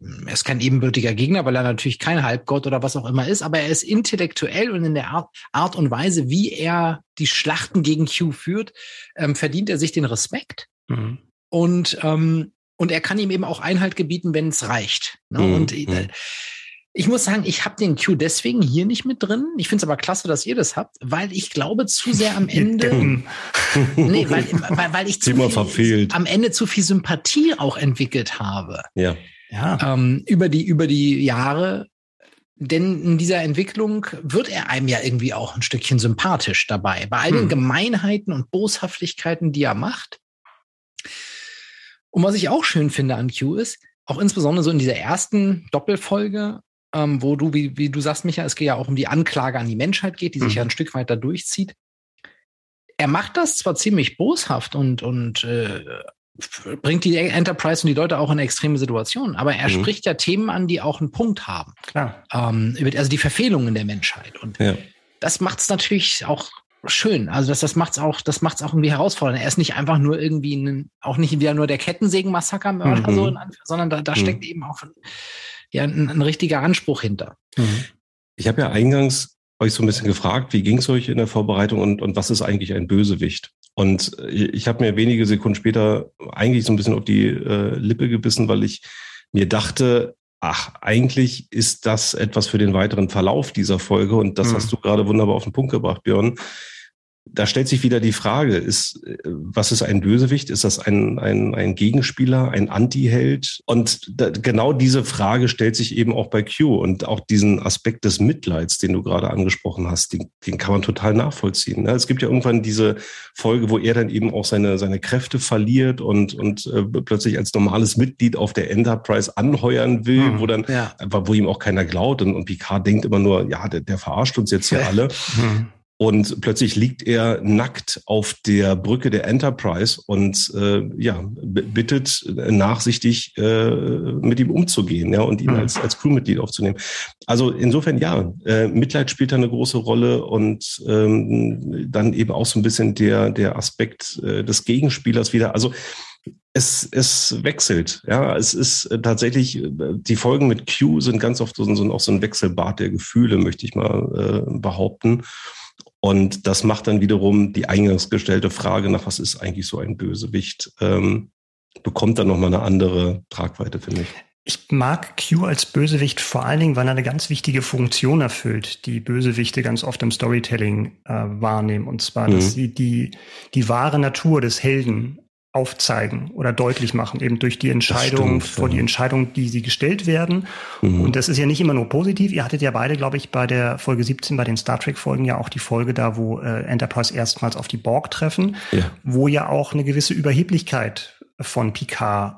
S2: er ist kein ebenbürtiger Gegner, weil er natürlich kein Halbgott oder was auch immer ist, aber er ist intellektuell und in der Art, Art und Weise, wie er die Schlachten gegen Q führt, ähm, verdient er sich den Respekt. Mhm. Und, ähm, und er kann ihm eben auch Einhalt gebieten, wenn es reicht. Ne? Mhm. Und äh, mhm. ich muss sagen, ich habe den Q deswegen hier nicht mit drin. Ich finde es aber klasse, dass ihr das habt, weil ich glaube zu sehr am Ende. nee, weil, weil, weil ich zu
S3: viel,
S2: am Ende zu viel Sympathie auch entwickelt habe.
S3: Ja
S2: ja. ähm, über die über die Jahre. Denn in dieser Entwicklung wird er einem ja irgendwie auch ein Stückchen sympathisch dabei. Bei all den hm. Gemeinheiten und Boshaftigkeiten, die er macht. Und was ich auch schön finde an Q ist, auch insbesondere so in dieser ersten Doppelfolge, ähm, wo du, wie, wie du sagst, Micha, es geht ja auch um die Anklage an die Menschheit geht, die sich ja hm. ein Stück weiter durchzieht. Er macht das zwar ziemlich boshaft und, und äh, bringt die Enterprise und die Leute auch in extreme Situationen. Aber er mhm. spricht ja Themen an, die auch einen Punkt haben.
S1: Klar.
S2: Ähm, also die Verfehlungen der Menschheit. Und ja. das macht es natürlich auch schön. Also das, das macht's auch, das macht's auch irgendwie herausfordernd. Er ist nicht einfach nur irgendwie ein, auch nicht wieder nur der Kettensägen-Massaker-Mörder, mhm. so, sondern da, da mhm. steckt eben auch ja, ein, ein richtiger Anspruch hinter.
S3: Mhm. Ich habe ja eingangs euch so ein bisschen gefragt, wie ging es euch in der Vorbereitung und, und was ist eigentlich ein Bösewicht? Und ich habe mir wenige Sekunden später eigentlich so ein bisschen auf die äh, Lippe gebissen, weil ich mir dachte, ach, eigentlich ist das etwas für den weiteren Verlauf dieser Folge. Und das mhm. hast du gerade wunderbar auf den Punkt gebracht, Björn da stellt sich wieder die Frage, ist, was ist ein Bösewicht? Ist das ein, ein, ein Gegenspieler, ein Anti-Held? Und da, genau diese Frage stellt sich eben auch bei Q und auch diesen Aspekt des Mitleids, den du gerade angesprochen hast, den, den kann man total nachvollziehen. Ne? Es gibt ja irgendwann diese Folge, wo er dann eben auch seine, seine Kräfte verliert und, und äh, plötzlich als normales Mitglied auf der Enterprise anheuern will, hm, wo dann, ja. wo ihm auch keiner glaubt und, und Picard denkt immer nur, ja, der, der verarscht uns jetzt hier alle. Hm. Und plötzlich liegt er nackt auf der Brücke der Enterprise und äh, ja, bittet nachsichtig äh, mit ihm umzugehen ja, und ihn mhm. als, als Crewmitglied aufzunehmen. Also insofern ja, äh, Mitleid spielt da eine große Rolle und ähm, dann eben auch so ein bisschen der, der Aspekt äh, des Gegenspielers wieder. Also es, es wechselt. Ja, es ist tatsächlich, äh, die Folgen mit Q sind ganz oft so, so, auch so ein Wechselbad der Gefühle, möchte ich mal äh, behaupten. Und das macht dann wiederum die eingangs gestellte Frage nach, was ist eigentlich so ein Bösewicht, ähm, bekommt dann nochmal eine andere Tragweite, finde ich.
S1: Ich mag Q als Bösewicht vor allen Dingen, weil er eine ganz wichtige Funktion erfüllt, die Bösewichte ganz oft im Storytelling äh, wahrnehmen. Und zwar, mhm. dass sie die, die wahre Natur des Helden aufzeigen oder deutlich machen, eben durch die Entscheidung, stimmt, vor ja. die Entscheidung, die sie gestellt werden. Mhm. Und das ist ja nicht immer nur positiv. Ihr hattet ja beide, glaube ich, bei der Folge 17, bei den Star Trek-Folgen ja auch die Folge da, wo äh, Enterprise erstmals auf die Borg treffen, ja. wo ja auch eine gewisse Überheblichkeit von Picard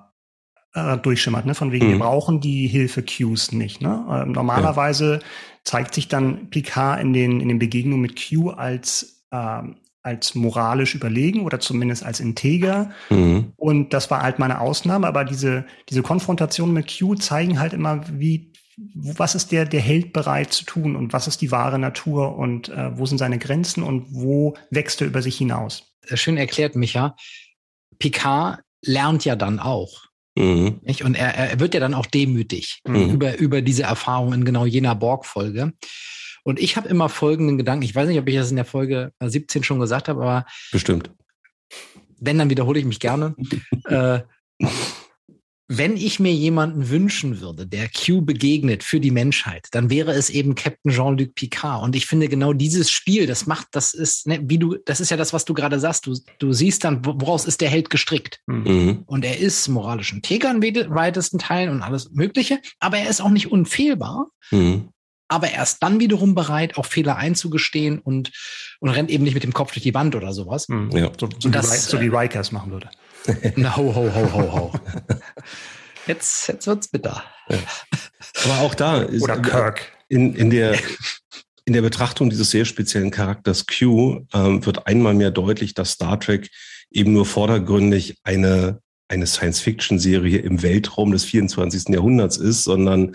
S1: äh, durchschimmert, ne? Von wegen, mhm. wir brauchen die Hilfe Qs nicht. Ne? Äh, normalerweise ja. zeigt sich dann Picard in den, in den Begegnungen mit Q als ähm, als moralisch überlegen oder zumindest als integer. Mhm. Und das war halt meine Ausnahme, aber diese, diese Konfrontation mit Q zeigen halt immer, wie, was ist der, der Held bereit zu tun und was ist die wahre Natur und äh, wo sind seine Grenzen und wo wächst er über sich hinaus.
S2: Schön erklärt, Micha. Picard lernt ja dann auch. Mhm. Und er, er wird ja dann auch demütig mhm. über, über diese Erfahrung in genau jener Borg-Folge. Und ich habe immer folgenden Gedanken. Ich weiß nicht, ob ich das in der Folge 17 schon gesagt habe, aber.
S3: Bestimmt.
S2: Wenn, dann wiederhole ich mich gerne. äh, wenn ich mir jemanden wünschen würde, der Q begegnet für die Menschheit, dann wäre es eben Captain Jean-Luc Picard. Und ich finde genau dieses Spiel, das macht, das ist, ne, wie du, das ist ja das, was du gerade sagst. Du, du siehst dann, woraus ist der Held gestrickt. Mhm. Und er ist moralisch integer in weitesten Teilen und alles Mögliche, aber er ist auch nicht unfehlbar. Mhm aber erst dann wiederum bereit, auch Fehler einzugestehen und, und rennt eben nicht mit dem Kopf durch die Wand oder sowas.
S1: Mhm. Ja. So, so, das, wie, so wie äh, Riker es machen würde.
S2: Na, ho, ho, ho, ho, ho. Jetzt, jetzt wird's bitter. Ja.
S3: Aber auch da ist
S1: oder Kirk.
S3: In, in der in der Betrachtung dieses sehr speziellen Charakters Q ähm, wird einmal mehr deutlich, dass Star Trek eben nur vordergründig eine eine Science-Fiction-Serie im Weltraum des 24. Jahrhunderts ist, sondern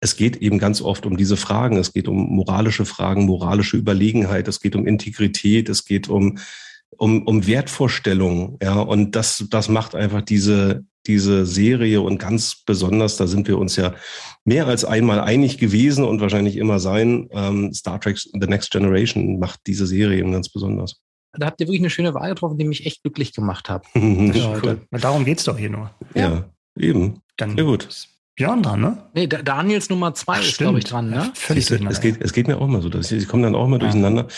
S3: es geht eben ganz oft um diese Fragen. Es geht um moralische Fragen, moralische Überlegenheit. Es geht um Integrität. Es geht um, um, um Wertvorstellungen. Ja, und das, das macht einfach diese, diese Serie und ganz besonders, da sind wir uns ja mehr als einmal einig gewesen und wahrscheinlich immer sein. Ähm, Star Trek The Next Generation macht diese Serie eben ganz besonders.
S2: Da habt ihr wirklich eine schöne Wahl getroffen, die mich echt glücklich gemacht hat.
S1: ja, cool. Darum geht's doch hier nur.
S3: Ja, ja eben.
S1: Dann ja, gut. Björn dran, ne?
S2: Nee, Daniels Nummer zwei Ach, ist, glaube ich, dran, ne?
S3: Völlig es, es, geht, es geht mir auch mal so. Dass ich, ich komme dann auch mal ja. durcheinander.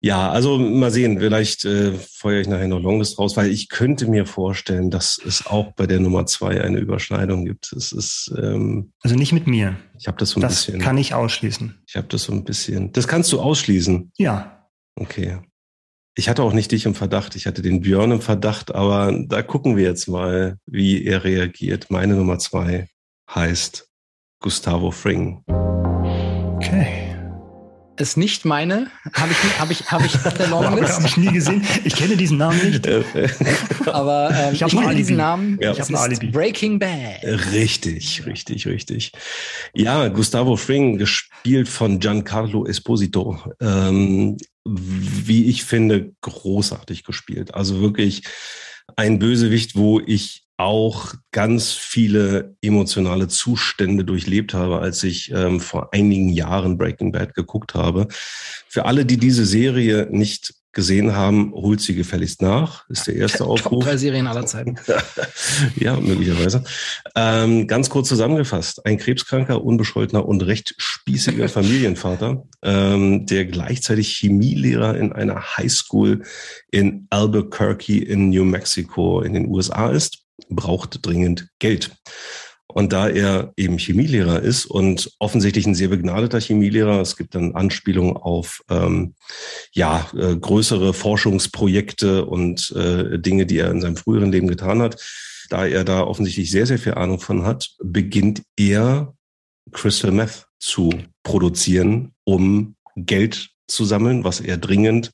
S3: Ja, also mal sehen, vielleicht äh, feuere ich nachher noch Longest raus, weil ich könnte mir vorstellen, dass es auch bei der Nummer zwei eine Überschneidung gibt. Es ist ähm,
S1: also nicht mit mir.
S3: Ich habe das so ein
S1: das
S3: bisschen.
S1: Das kann ich ausschließen.
S3: Ich habe das so ein bisschen. Das kannst du ausschließen.
S1: Ja.
S3: Okay. Ich hatte auch nicht dich im Verdacht, ich hatte den Björn im Verdacht, aber da gucken wir jetzt mal, wie er reagiert. Meine Nummer zwei heißt Gustavo Fring.
S1: Okay.
S2: Ist nicht meine. Habe ich, habe ich, habe ich auf der Longlist.
S1: habe ich nie gesehen. Ich kenne diesen Namen nicht.
S2: Aber ähm, ich, ich kenne diesen Namen.
S3: Ja.
S2: Ich habe Alibi. Breaking Bad.
S3: Richtig, richtig, richtig. Ja, Gustavo Fring, gespielt von Giancarlo Esposito. Ähm, wie ich finde, großartig gespielt. Also wirklich ein Bösewicht, wo ich auch ganz viele emotionale Zustände durchlebt habe, als ich ähm, vor einigen Jahren Breaking Bad geguckt habe. Für alle, die diese Serie nicht gesehen haben, holt sie gefälligst nach. Ist der erste Aufruf. Top
S2: drei Serien aller Zeiten.
S3: ja, möglicherweise. Ähm, ganz kurz zusammengefasst. Ein krebskranker, unbescholtener und recht spießiger Familienvater, ähm, der gleichzeitig Chemielehrer in einer Highschool in Albuquerque in New Mexico in den USA ist braucht dringend Geld. Und da er eben Chemielehrer ist und offensichtlich ein sehr begnadeter Chemielehrer, es gibt dann Anspielungen auf ähm, ja äh, größere Forschungsprojekte und äh, Dinge, die er in seinem früheren Leben getan hat. Da er da offensichtlich sehr sehr viel Ahnung von hat, beginnt er Crystal Meth zu produzieren, um Geld zu sammeln, was er dringend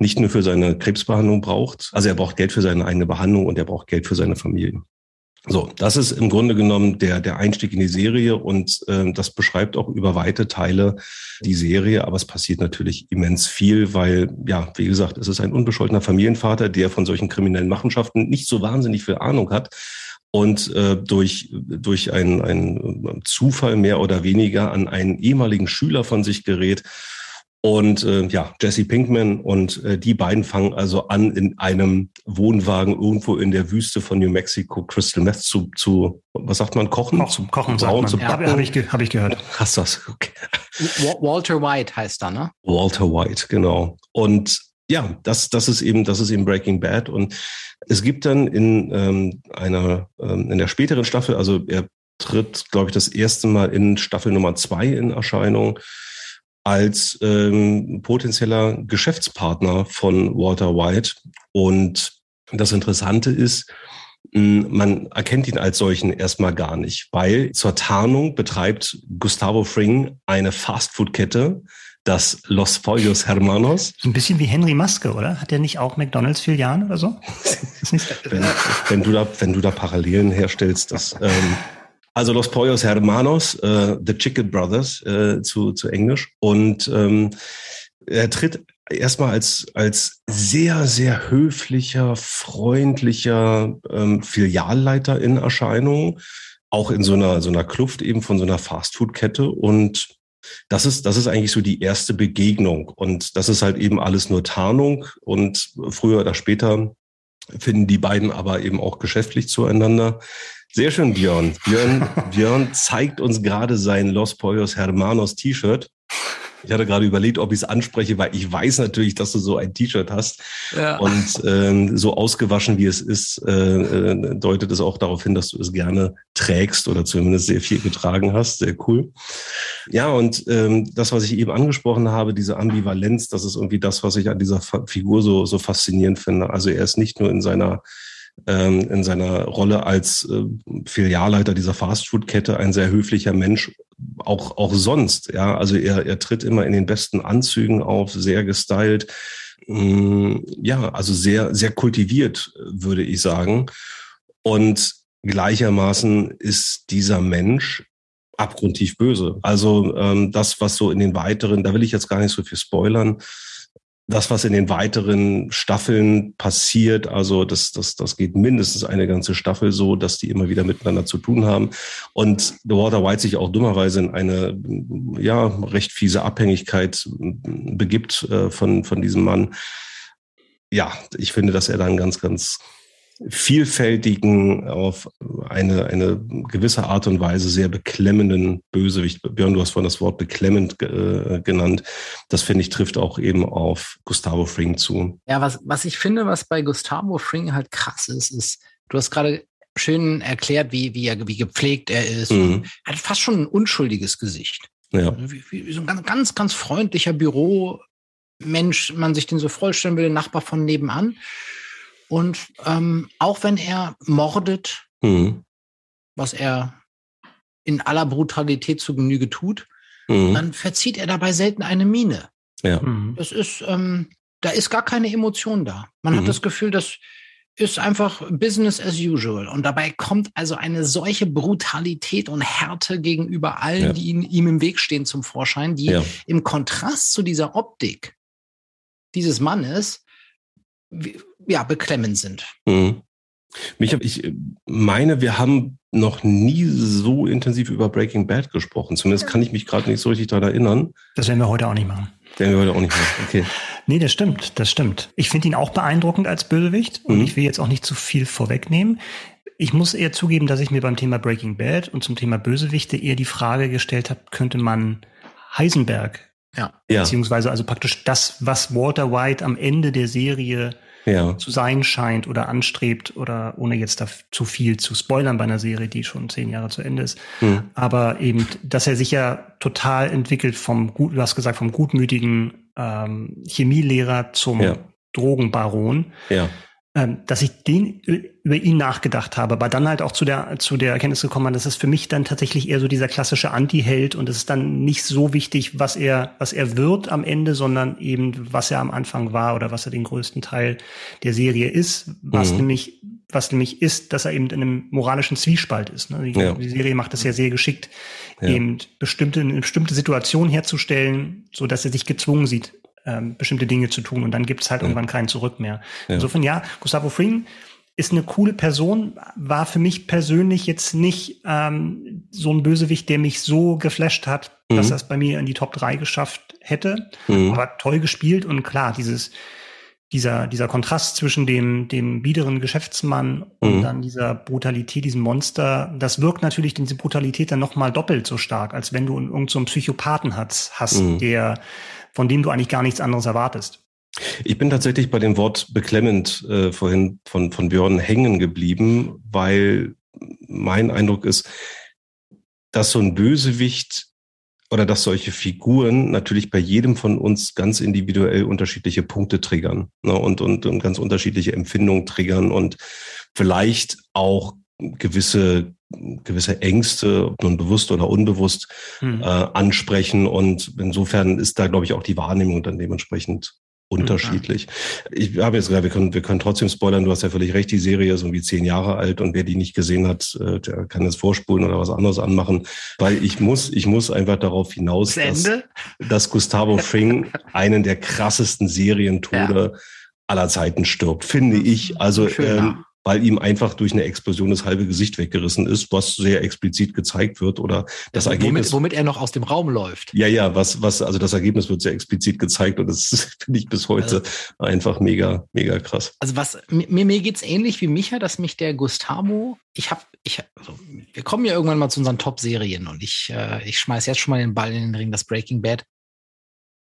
S3: nicht nur für seine Krebsbehandlung braucht. Also er braucht Geld für seine eigene Behandlung und er braucht Geld für seine Familie. So, das ist im Grunde genommen der, der Einstieg in die Serie und äh, das beschreibt auch über weite Teile die Serie, aber es passiert natürlich immens viel, weil, ja, wie gesagt, es ist ein unbescholtener Familienvater, der von solchen kriminellen Machenschaften nicht so wahnsinnig viel Ahnung hat und äh, durch, durch einen, einen Zufall mehr oder weniger an einen ehemaligen Schüler von sich gerät und äh, ja, Jesse Pinkman und äh, die beiden fangen also an, in einem Wohnwagen irgendwo in der Wüste von New Mexico Crystal Meth zu, zu was sagt man, kochen?
S1: Koch,
S3: zu
S1: kochen, brauen, zu backen. Ja, Habe ich, hab ich gehört.
S3: Hast das? Okay.
S2: Walter White heißt er, ne?
S3: Walter White, genau. Und ja, das, das ist eben, das ist eben Breaking Bad. Und es gibt dann in ähm, einer, ähm, in der späteren Staffel, also er tritt, glaube ich, das erste Mal in Staffel Nummer zwei in Erscheinung als ähm, potenzieller Geschäftspartner von Walter White. Und das Interessante ist, man erkennt ihn als solchen erstmal gar nicht, weil zur Tarnung betreibt Gustavo Fring eine Fastfood-Kette, das Los Pollos Hermanos.
S1: So ein bisschen wie Henry Maske, oder? Hat er nicht auch McDonalds-Filialen oder so?
S3: wenn, wenn, du da, wenn du da Parallelen herstellst, das ähm, also Los Pollos Hermanos, äh, The Chicken Brothers äh, zu, zu Englisch. Und ähm, er tritt erstmal als, als sehr, sehr höflicher, freundlicher ähm, Filialleiter in Erscheinung, auch in so einer, so einer Kluft eben von so einer Fastfood-Kette. Und das ist, das ist eigentlich so die erste Begegnung. Und das ist halt eben alles nur Tarnung. Und früher oder später finden die beiden aber eben auch geschäftlich zueinander. Sehr schön, Björn. Björn, Björn zeigt uns gerade sein Los Pollos Hermanos T-Shirt. Ich hatte gerade überlegt, ob ich es anspreche, weil ich weiß natürlich, dass du so ein T-Shirt hast. Ja. Und ähm, so ausgewaschen wie es ist, äh, äh, deutet es auch darauf hin, dass du es gerne trägst oder zumindest sehr viel getragen hast. Sehr cool. Ja, und ähm, das, was ich eben angesprochen habe, diese Ambivalenz, das ist irgendwie das, was ich an dieser Figur so, so faszinierend finde. Also er ist nicht nur in seiner ähm, in seiner Rolle als äh, Filialleiter dieser Fastfood-Kette ein sehr höflicher Mensch, auch, auch sonst. Ja, also er, er tritt immer in den besten Anzügen auf, sehr gestylt. Mm, ja, also sehr, sehr kultiviert, würde ich sagen. Und gleichermaßen ist dieser Mensch abgrundtief böse. Also ähm, das, was so in den weiteren, da will ich jetzt gar nicht so viel spoilern, das, was in den weiteren Staffeln passiert, also das, das, das geht mindestens eine ganze Staffel so, dass die immer wieder miteinander zu tun haben. Und The Walter White sich auch dummerweise in eine ja recht fiese Abhängigkeit begibt äh, von, von diesem Mann. Ja, ich finde, dass er dann ganz, ganz vielfältigen, auf eine, eine gewisse Art und Weise sehr beklemmenden Bösewicht. Björn, du hast vorhin das Wort beklemmend äh, genannt. Das finde ich trifft auch eben auf Gustavo Fring zu.
S2: Ja, was, was ich finde, was bei Gustavo Fring halt krass ist, ist, du hast gerade schön erklärt, wie, wie, er, wie gepflegt er ist. Mhm. Er hat fast schon ein unschuldiges Gesicht. Ja. Also wie, wie, so ein ganz, ganz, ganz freundlicher Büromensch, man sich den so vorstellen will, Nachbar von nebenan. Und ähm, auch wenn er mordet, mhm. was er in aller Brutalität zu Genüge tut, mhm. dann verzieht er dabei selten eine Miene. Ja. Mhm. Das ist, ähm, da ist gar keine Emotion da. Man hat mhm. das Gefühl, das ist einfach Business as usual. Und dabei kommt also eine solche Brutalität und Härte gegenüber allen, ja. die ihm, ihm, im Weg stehen, zum Vorschein, die ja. im Kontrast zu dieser Optik dieses Mannes ja, beklemmend sind. Mhm.
S3: Micha, ich meine, wir haben noch nie so intensiv über Breaking Bad gesprochen. Zumindest kann ich mich gerade nicht so richtig daran erinnern.
S1: Das werden wir heute auch nicht machen.
S3: Werden wir heute auch nicht machen. Okay.
S1: nee, das stimmt, das stimmt. Ich finde ihn auch beeindruckend als Bösewicht und mhm. ich will jetzt auch nicht zu viel vorwegnehmen. Ich muss eher zugeben, dass ich mir beim Thema Breaking Bad und zum Thema Bösewichte eher die Frage gestellt habe, könnte man Heisenberg, ja. beziehungsweise also praktisch das, was Walter White am Ende der Serie ja. zu sein scheint oder anstrebt oder ohne jetzt da zu viel zu spoilern bei einer Serie, die schon zehn Jahre zu Ende ist. Hm. Aber eben, dass er sich ja total entwickelt vom, gut, du hast gesagt, vom gutmütigen ähm, Chemielehrer zum ja. Drogenbaron. Ja dass ich den über ihn nachgedacht habe, aber dann halt auch zu der zu der Erkenntnis gekommen bin, dass es für mich dann tatsächlich eher so dieser klassische Anti-Held und es ist dann nicht so wichtig, was er was er wird am Ende, sondern eben was er am Anfang war oder was er den größten Teil der Serie ist, was mhm. nämlich was nämlich ist, dass er eben in einem moralischen Zwiespalt ist. Ne? Die,
S3: Ja.
S1: die Serie macht das ja sehr geschickt,
S3: Ja.
S1: eben bestimmte, eine bestimmte Situation herzustellen, so dass er sich gezwungen sieht, ähm, bestimmte Dinge zu tun. Und dann gibt es halt
S3: Ja.
S1: irgendwann kein Zurück mehr.
S3: Ja.
S1: Insofern, ja, Gustavo Fring ist eine coole Person, war für mich persönlich jetzt nicht ähm, so ein Bösewicht, der mich so geflasht hat, dass
S3: Mhm.
S1: er es bei mir in die Top 3 geschafft hätte.
S3: Mhm.
S1: Aber toll gespielt und klar, dieses, dieser, dieser Kontrast zwischen dem, dem biederen Geschäftsmann und
S3: Mhm.
S1: dann dieser Brutalität, diesem Monster, das wirkt natürlich diese Brutalität dann nochmal doppelt so stark, als wenn du irgendeinen so einen Psychopathen hast, hast
S3: Mhm.
S1: der, von dem du eigentlich gar nichts anderes erwartest.
S3: Ich bin tatsächlich bei dem Wort beklemmend äh, vorhin von, von Björn hängen geblieben, weil mein Eindruck ist, dass so ein Bösewicht oder dass solche Figuren natürlich bei jedem von uns ganz individuell unterschiedliche Punkte triggern ne, und, und, und ganz unterschiedliche Empfindungen triggern und vielleicht auch gewisse gewisse Ängste, ob nun bewusst oder unbewusst,
S1: Hm.
S3: äh, ansprechen. Und insofern ist da, glaube ich, auch die Wahrnehmung dann dementsprechend unterschiedlich. Ich habe jetzt gesagt, wir können, wir können trotzdem spoilern. Du hast ja völlig recht. Die Serie ist irgendwie zehn Jahre alt und wer die nicht gesehen hat, äh, der kann jetzt vorspulen oder was anderes anmachen, weil ich muss, ich muss einfach darauf hinaus,
S2: Das
S3: dass, dass Gustavo Fring einen der krassesten Serientode aller Zeiten stirbt, finde ich. Also, ähm, weil ihm einfach durch eine Explosion das halbe Gesicht weggerissen ist, was sehr explizit gezeigt wird oder das Ergebnis.
S2: womit, womit er noch aus dem Raum läuft.
S3: Ja, ja, was, was, also das Ergebnis wird sehr explizit gezeigt und das finde ich bis heute einfach mega, mega krass.
S2: Also was mir, mir geht's ähnlich wie Micha, dass mich der Gustavo, ich habe, ich, also, wir kommen ja irgendwann mal zu unseren Top-Serien und ich, äh, ich schmeiß jetzt schon mal den Ball in den Ring, dass Breaking Bad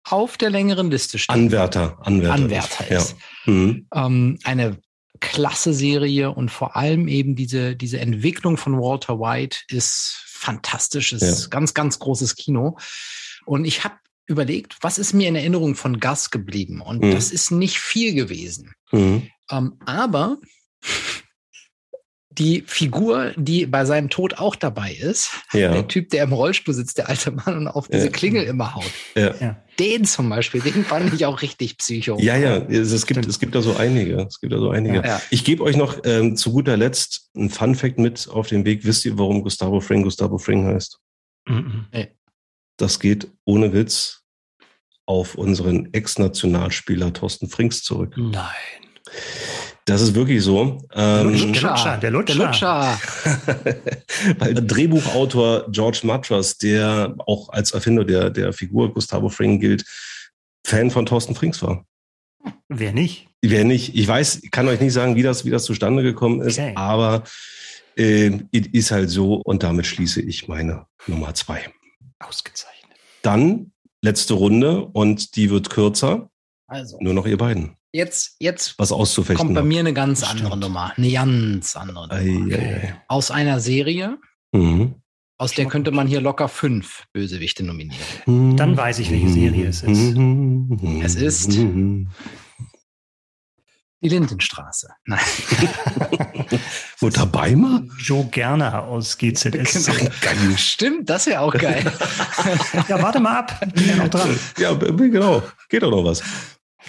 S2: auf der längeren Liste steht.
S3: Anwärter, Anwärter.
S2: Anwärter
S3: ja.
S2: ist.
S3: Mhm.
S2: Ähm, eine klasse Serie und vor allem eben diese, diese Entwicklung von Walter White ist fantastisch, ist
S3: Ja.
S2: ganz, ganz großes Kino. Und ich habe überlegt, was ist mir in Erinnerung von Gus geblieben? Und
S3: Mhm.
S2: das ist nicht viel gewesen.
S3: Mhm.
S2: Ähm, aber die Figur, die bei seinem Tod auch dabei ist,
S3: Ja,
S2: der Typ, der im Rollstuhl sitzt, der alte Mann und auf diese
S3: Ja.
S2: Klingel immer haut,
S3: ja.
S2: Den zum Beispiel, den fand ich auch richtig psycho.
S3: Ja, ja, es, es gibt, es gibt da so einige. Es gibt da so einige.
S2: Ja.
S3: Ich gebe euch noch ähm, zu guter Letzt ein Fun Fact mit auf den Weg. Wisst ihr, warum Gustavo Fring Gustavo Fring heißt?
S1: Mhm.
S3: Das geht ohne Witz auf unseren Ex-Nationalspieler Thorsten Frings zurück.
S1: Nein.
S3: Das ist wirklich so.
S1: Der
S3: Ähm,
S1: Lutscher, der Lutscher.
S2: Der Lutscher.
S3: Weil Drehbuchautor George Matras, der auch als Erfinder der, der Figur Gustavo Fring gilt, Fan von Thorsten Frings war.
S1: Wer nicht?
S3: Wer nicht, ich weiß, kann euch nicht sagen, wie das, wie das zustande gekommen ist,
S1: Okay.
S3: aber äh, es ist halt so und damit schließe ich meine Nummer zwei.
S1: Ausgezeichnet.
S3: Dann letzte Runde und die wird kürzer.
S2: Also,
S3: Nur noch ihr beiden.
S2: Jetzt, jetzt
S3: Was auszufechten.
S2: kommt bei mir eine ganz
S1: Das
S2: andere
S1: stimmt.
S2: Nummer. Eine ganz andere
S3: Ei,
S2: Nummer.
S3: ei, ei.
S2: Aus einer Serie,
S3: Mhm.
S2: aus der könnte man hier locker fünf Bösewichte nominieren.
S1: Dann weiß ich, welche Serie es ist.
S2: Es ist- Die Lindenstraße. Nein.
S3: Mutter Beimer?
S1: Joe Gerner aus GZS.
S2: Geil. Stimmt, das wäre auch geil.
S1: ja, warte mal ab. Bin ja noch dran.
S3: Ja, genau. Geht doch noch was.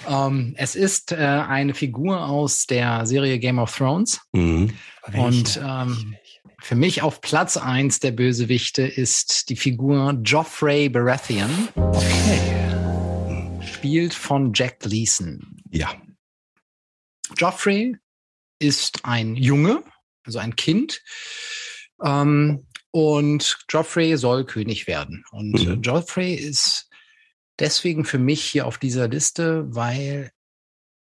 S2: Ähm, es ist äh, eine Figur aus der Serie Game of Thrones.
S3: Mhm.
S2: Und ähm, für mich auf Platz eins der Bösewichte ist die Figur Joffrey Baratheon,
S1: okay.
S2: spielt von Jack Gleason.
S3: Ja.
S2: Joffrey ist ein Junge, also ein Kind. Ähm, und Joffrey soll König werden. Und
S3: Mhm.
S2: Joffrey ist deswegen für mich hier auf dieser Liste, weil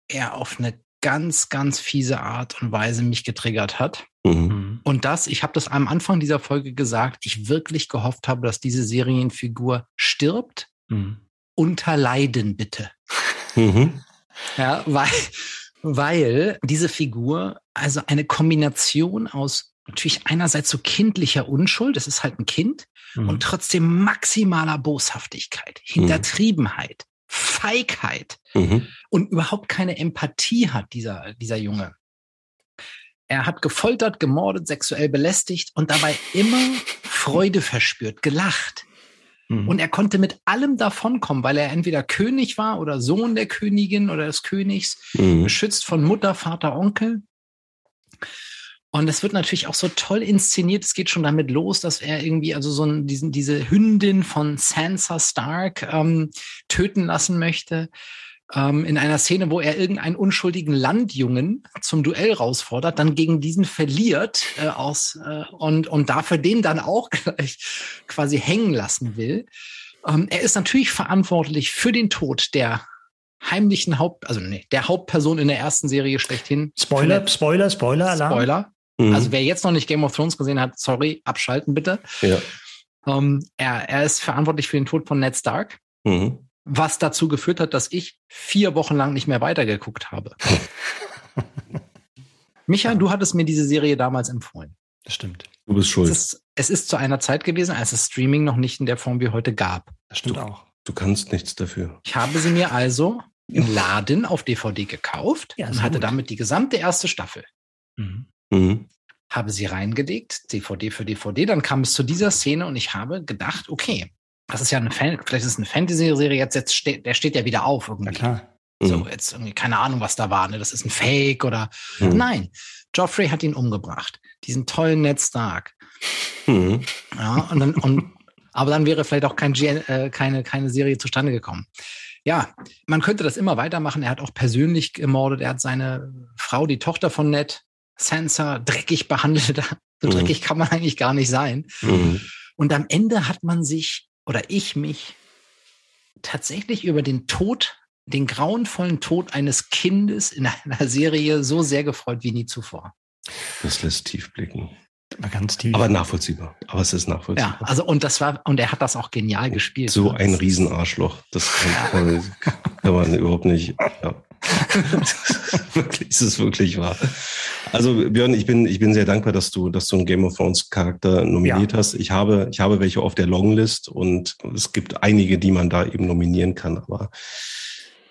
S2: er auf eine ganz, ganz fiese Art und Weise mich getriggert hat.
S3: Mhm.
S1: Mhm.
S2: Und das, ich habe das am Anfang dieser Folge gesagt, ich wirklich gehofft habe, dass diese Serienfigur stirbt.
S1: Mhm.
S2: Unter Leiden bitte.
S3: Mhm.
S2: Ja, weil, weil diese Figur also eine Kombination aus natürlich einerseits so kindlicher Unschuld, es ist halt ein Kind,
S1: Mhm.
S2: und trotzdem maximaler Boshaftigkeit, Hintertriebenheit, Feigheit
S3: Mhm.
S2: und überhaupt keine Empathie hat dieser, dieser Junge. Er hat gefoltert, gemordet, sexuell belästigt und dabei immer Freude verspürt, gelacht.
S1: Mhm.
S2: Und er konnte mit allem davonkommen, weil er entweder König war oder Sohn der Königin oder des Königs,
S3: Mhm.
S2: beschützt von Mutter, Vater, Onkel. Und es wird natürlich auch so toll inszeniert. Es geht schon damit los, dass er irgendwie also so einen, diesen, diese Hündin von Sansa Stark ähm, töten lassen möchte. Ähm, in einer Szene, wo er irgendeinen unschuldigen Landjungen zum Duell rausfordert, dann gegen diesen verliert äh, aus äh, und, und dafür den dann auch gleich quasi hängen lassen will. Ähm, er ist natürlich verantwortlich für den Tod der heimlichen Haupt, also nee, der Hauptperson in der ersten Serie schlechthin.
S1: Spoiler, Spoiler, Spoiler, Alarm.
S2: Spoiler. Mhm. Also wer jetzt noch nicht Game of Thrones gesehen hat, sorry, abschalten bitte.
S3: Ja.
S2: Ähm, er, er ist verantwortlich für den Tod von Ned Stark,
S3: Mhm.
S2: was dazu geführt hat, dass ich vier Wochen lang nicht mehr weitergeguckt habe. Micha, du hattest mir diese Serie damals empfohlen.
S1: Das stimmt.
S3: Du bist
S2: Es
S3: schuld.
S2: ist, es ist zu einer Zeit gewesen, als es Streaming noch nicht in der Form wie heute gab.
S1: Das stimmt auch.
S3: Du kannst nichts dafür.
S2: Ich habe sie mir also im Laden auf DVD gekauft
S1: Ja,
S2: und hatte
S1: gut.
S2: damit die gesamte erste Staffel.
S1: Mhm.
S3: Mhm.
S2: habe sie reingelegt, DVD für DVD. Dann kam es zu dieser Szene und ich habe gedacht, okay, das ist ja eine Fan, vielleicht ist es eine Fantasy-Serie, jetzt, jetzt steht, der steht ja wieder auf
S1: Na
S2: irgendwie.
S1: klar.
S2: So,
S3: Mhm.
S2: jetzt irgendwie, keine Ahnung, was da war, ne? Das ist ein Fake oder.
S3: Mhm.
S2: Nein, Joffrey hat ihn umgebracht. Diesen tollen Ned Stark.
S3: Mhm.
S2: Ja, und dann, und, aber dann wäre vielleicht auch kein GN, äh, keine, keine Serie zustande gekommen. Ja, man könnte das immer weitermachen. Er hat auch persönlich gemordet. Er hat seine Frau, die Tochter von Ned, Sansa, dreckig behandelt. So
S3: Mhm.
S2: dreckig kann man eigentlich gar nicht sein.
S3: Mhm.
S2: Und am Ende hat man sich oder ich mich tatsächlich über den Tod, den grauenvollen Tod eines Kindes in einer Serie so sehr gefreut wie nie zuvor.
S3: Das lässt tief blicken.
S1: Mal ganz tief.
S3: Aber nachvollziehbar. Aber es ist
S2: Ja,
S3: nachvollziehbar.
S2: also und das war und er hat das auch genial gespielt.
S3: so
S2: ne?
S3: ein Riesenarschloch. Das kann, kann, kann man überhaupt nicht. Ja. wirklich, es ist wirklich wahr. Also Björn, ich bin, ich bin sehr dankbar, dass du, dass du einen Game of Thrones Charakter nominiert
S1: Ja.
S3: hast. Ich habe, ich habe welche auf der Longlist und es gibt einige, die man da eben nominieren kann. Aber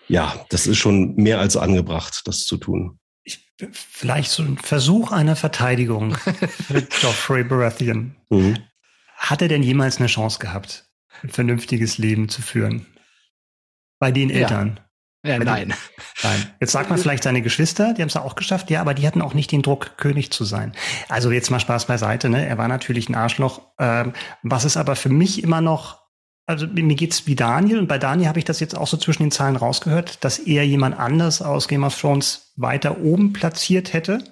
S3: ja, das ist schon mehr als angebracht, das zu tun.
S1: ich, vielleicht so ein Versuch einer Verteidigung für Joffrey Baratheon.
S3: Mhm.
S1: Hat er denn jemals eine Chance gehabt, ein vernünftiges Leben zu führen? Bei den. Eltern?
S2: Ja, nein.
S1: Nein. Jetzt sagt man vielleicht seine Geschwister, die haben es auch geschafft, ja, aber die hatten auch nicht den Druck, König zu sein. Also jetzt mal Spaß beiseite, ne? Er war natürlich ein Arschloch. Ähm, was ist aber für mich immer noch, also mir geht's wie Daniel, und bei Daniel habe ich das jetzt auch so zwischen den Zeilen rausgehört, dass er jemand anders aus Game of Thrones weiter oben platziert hätte.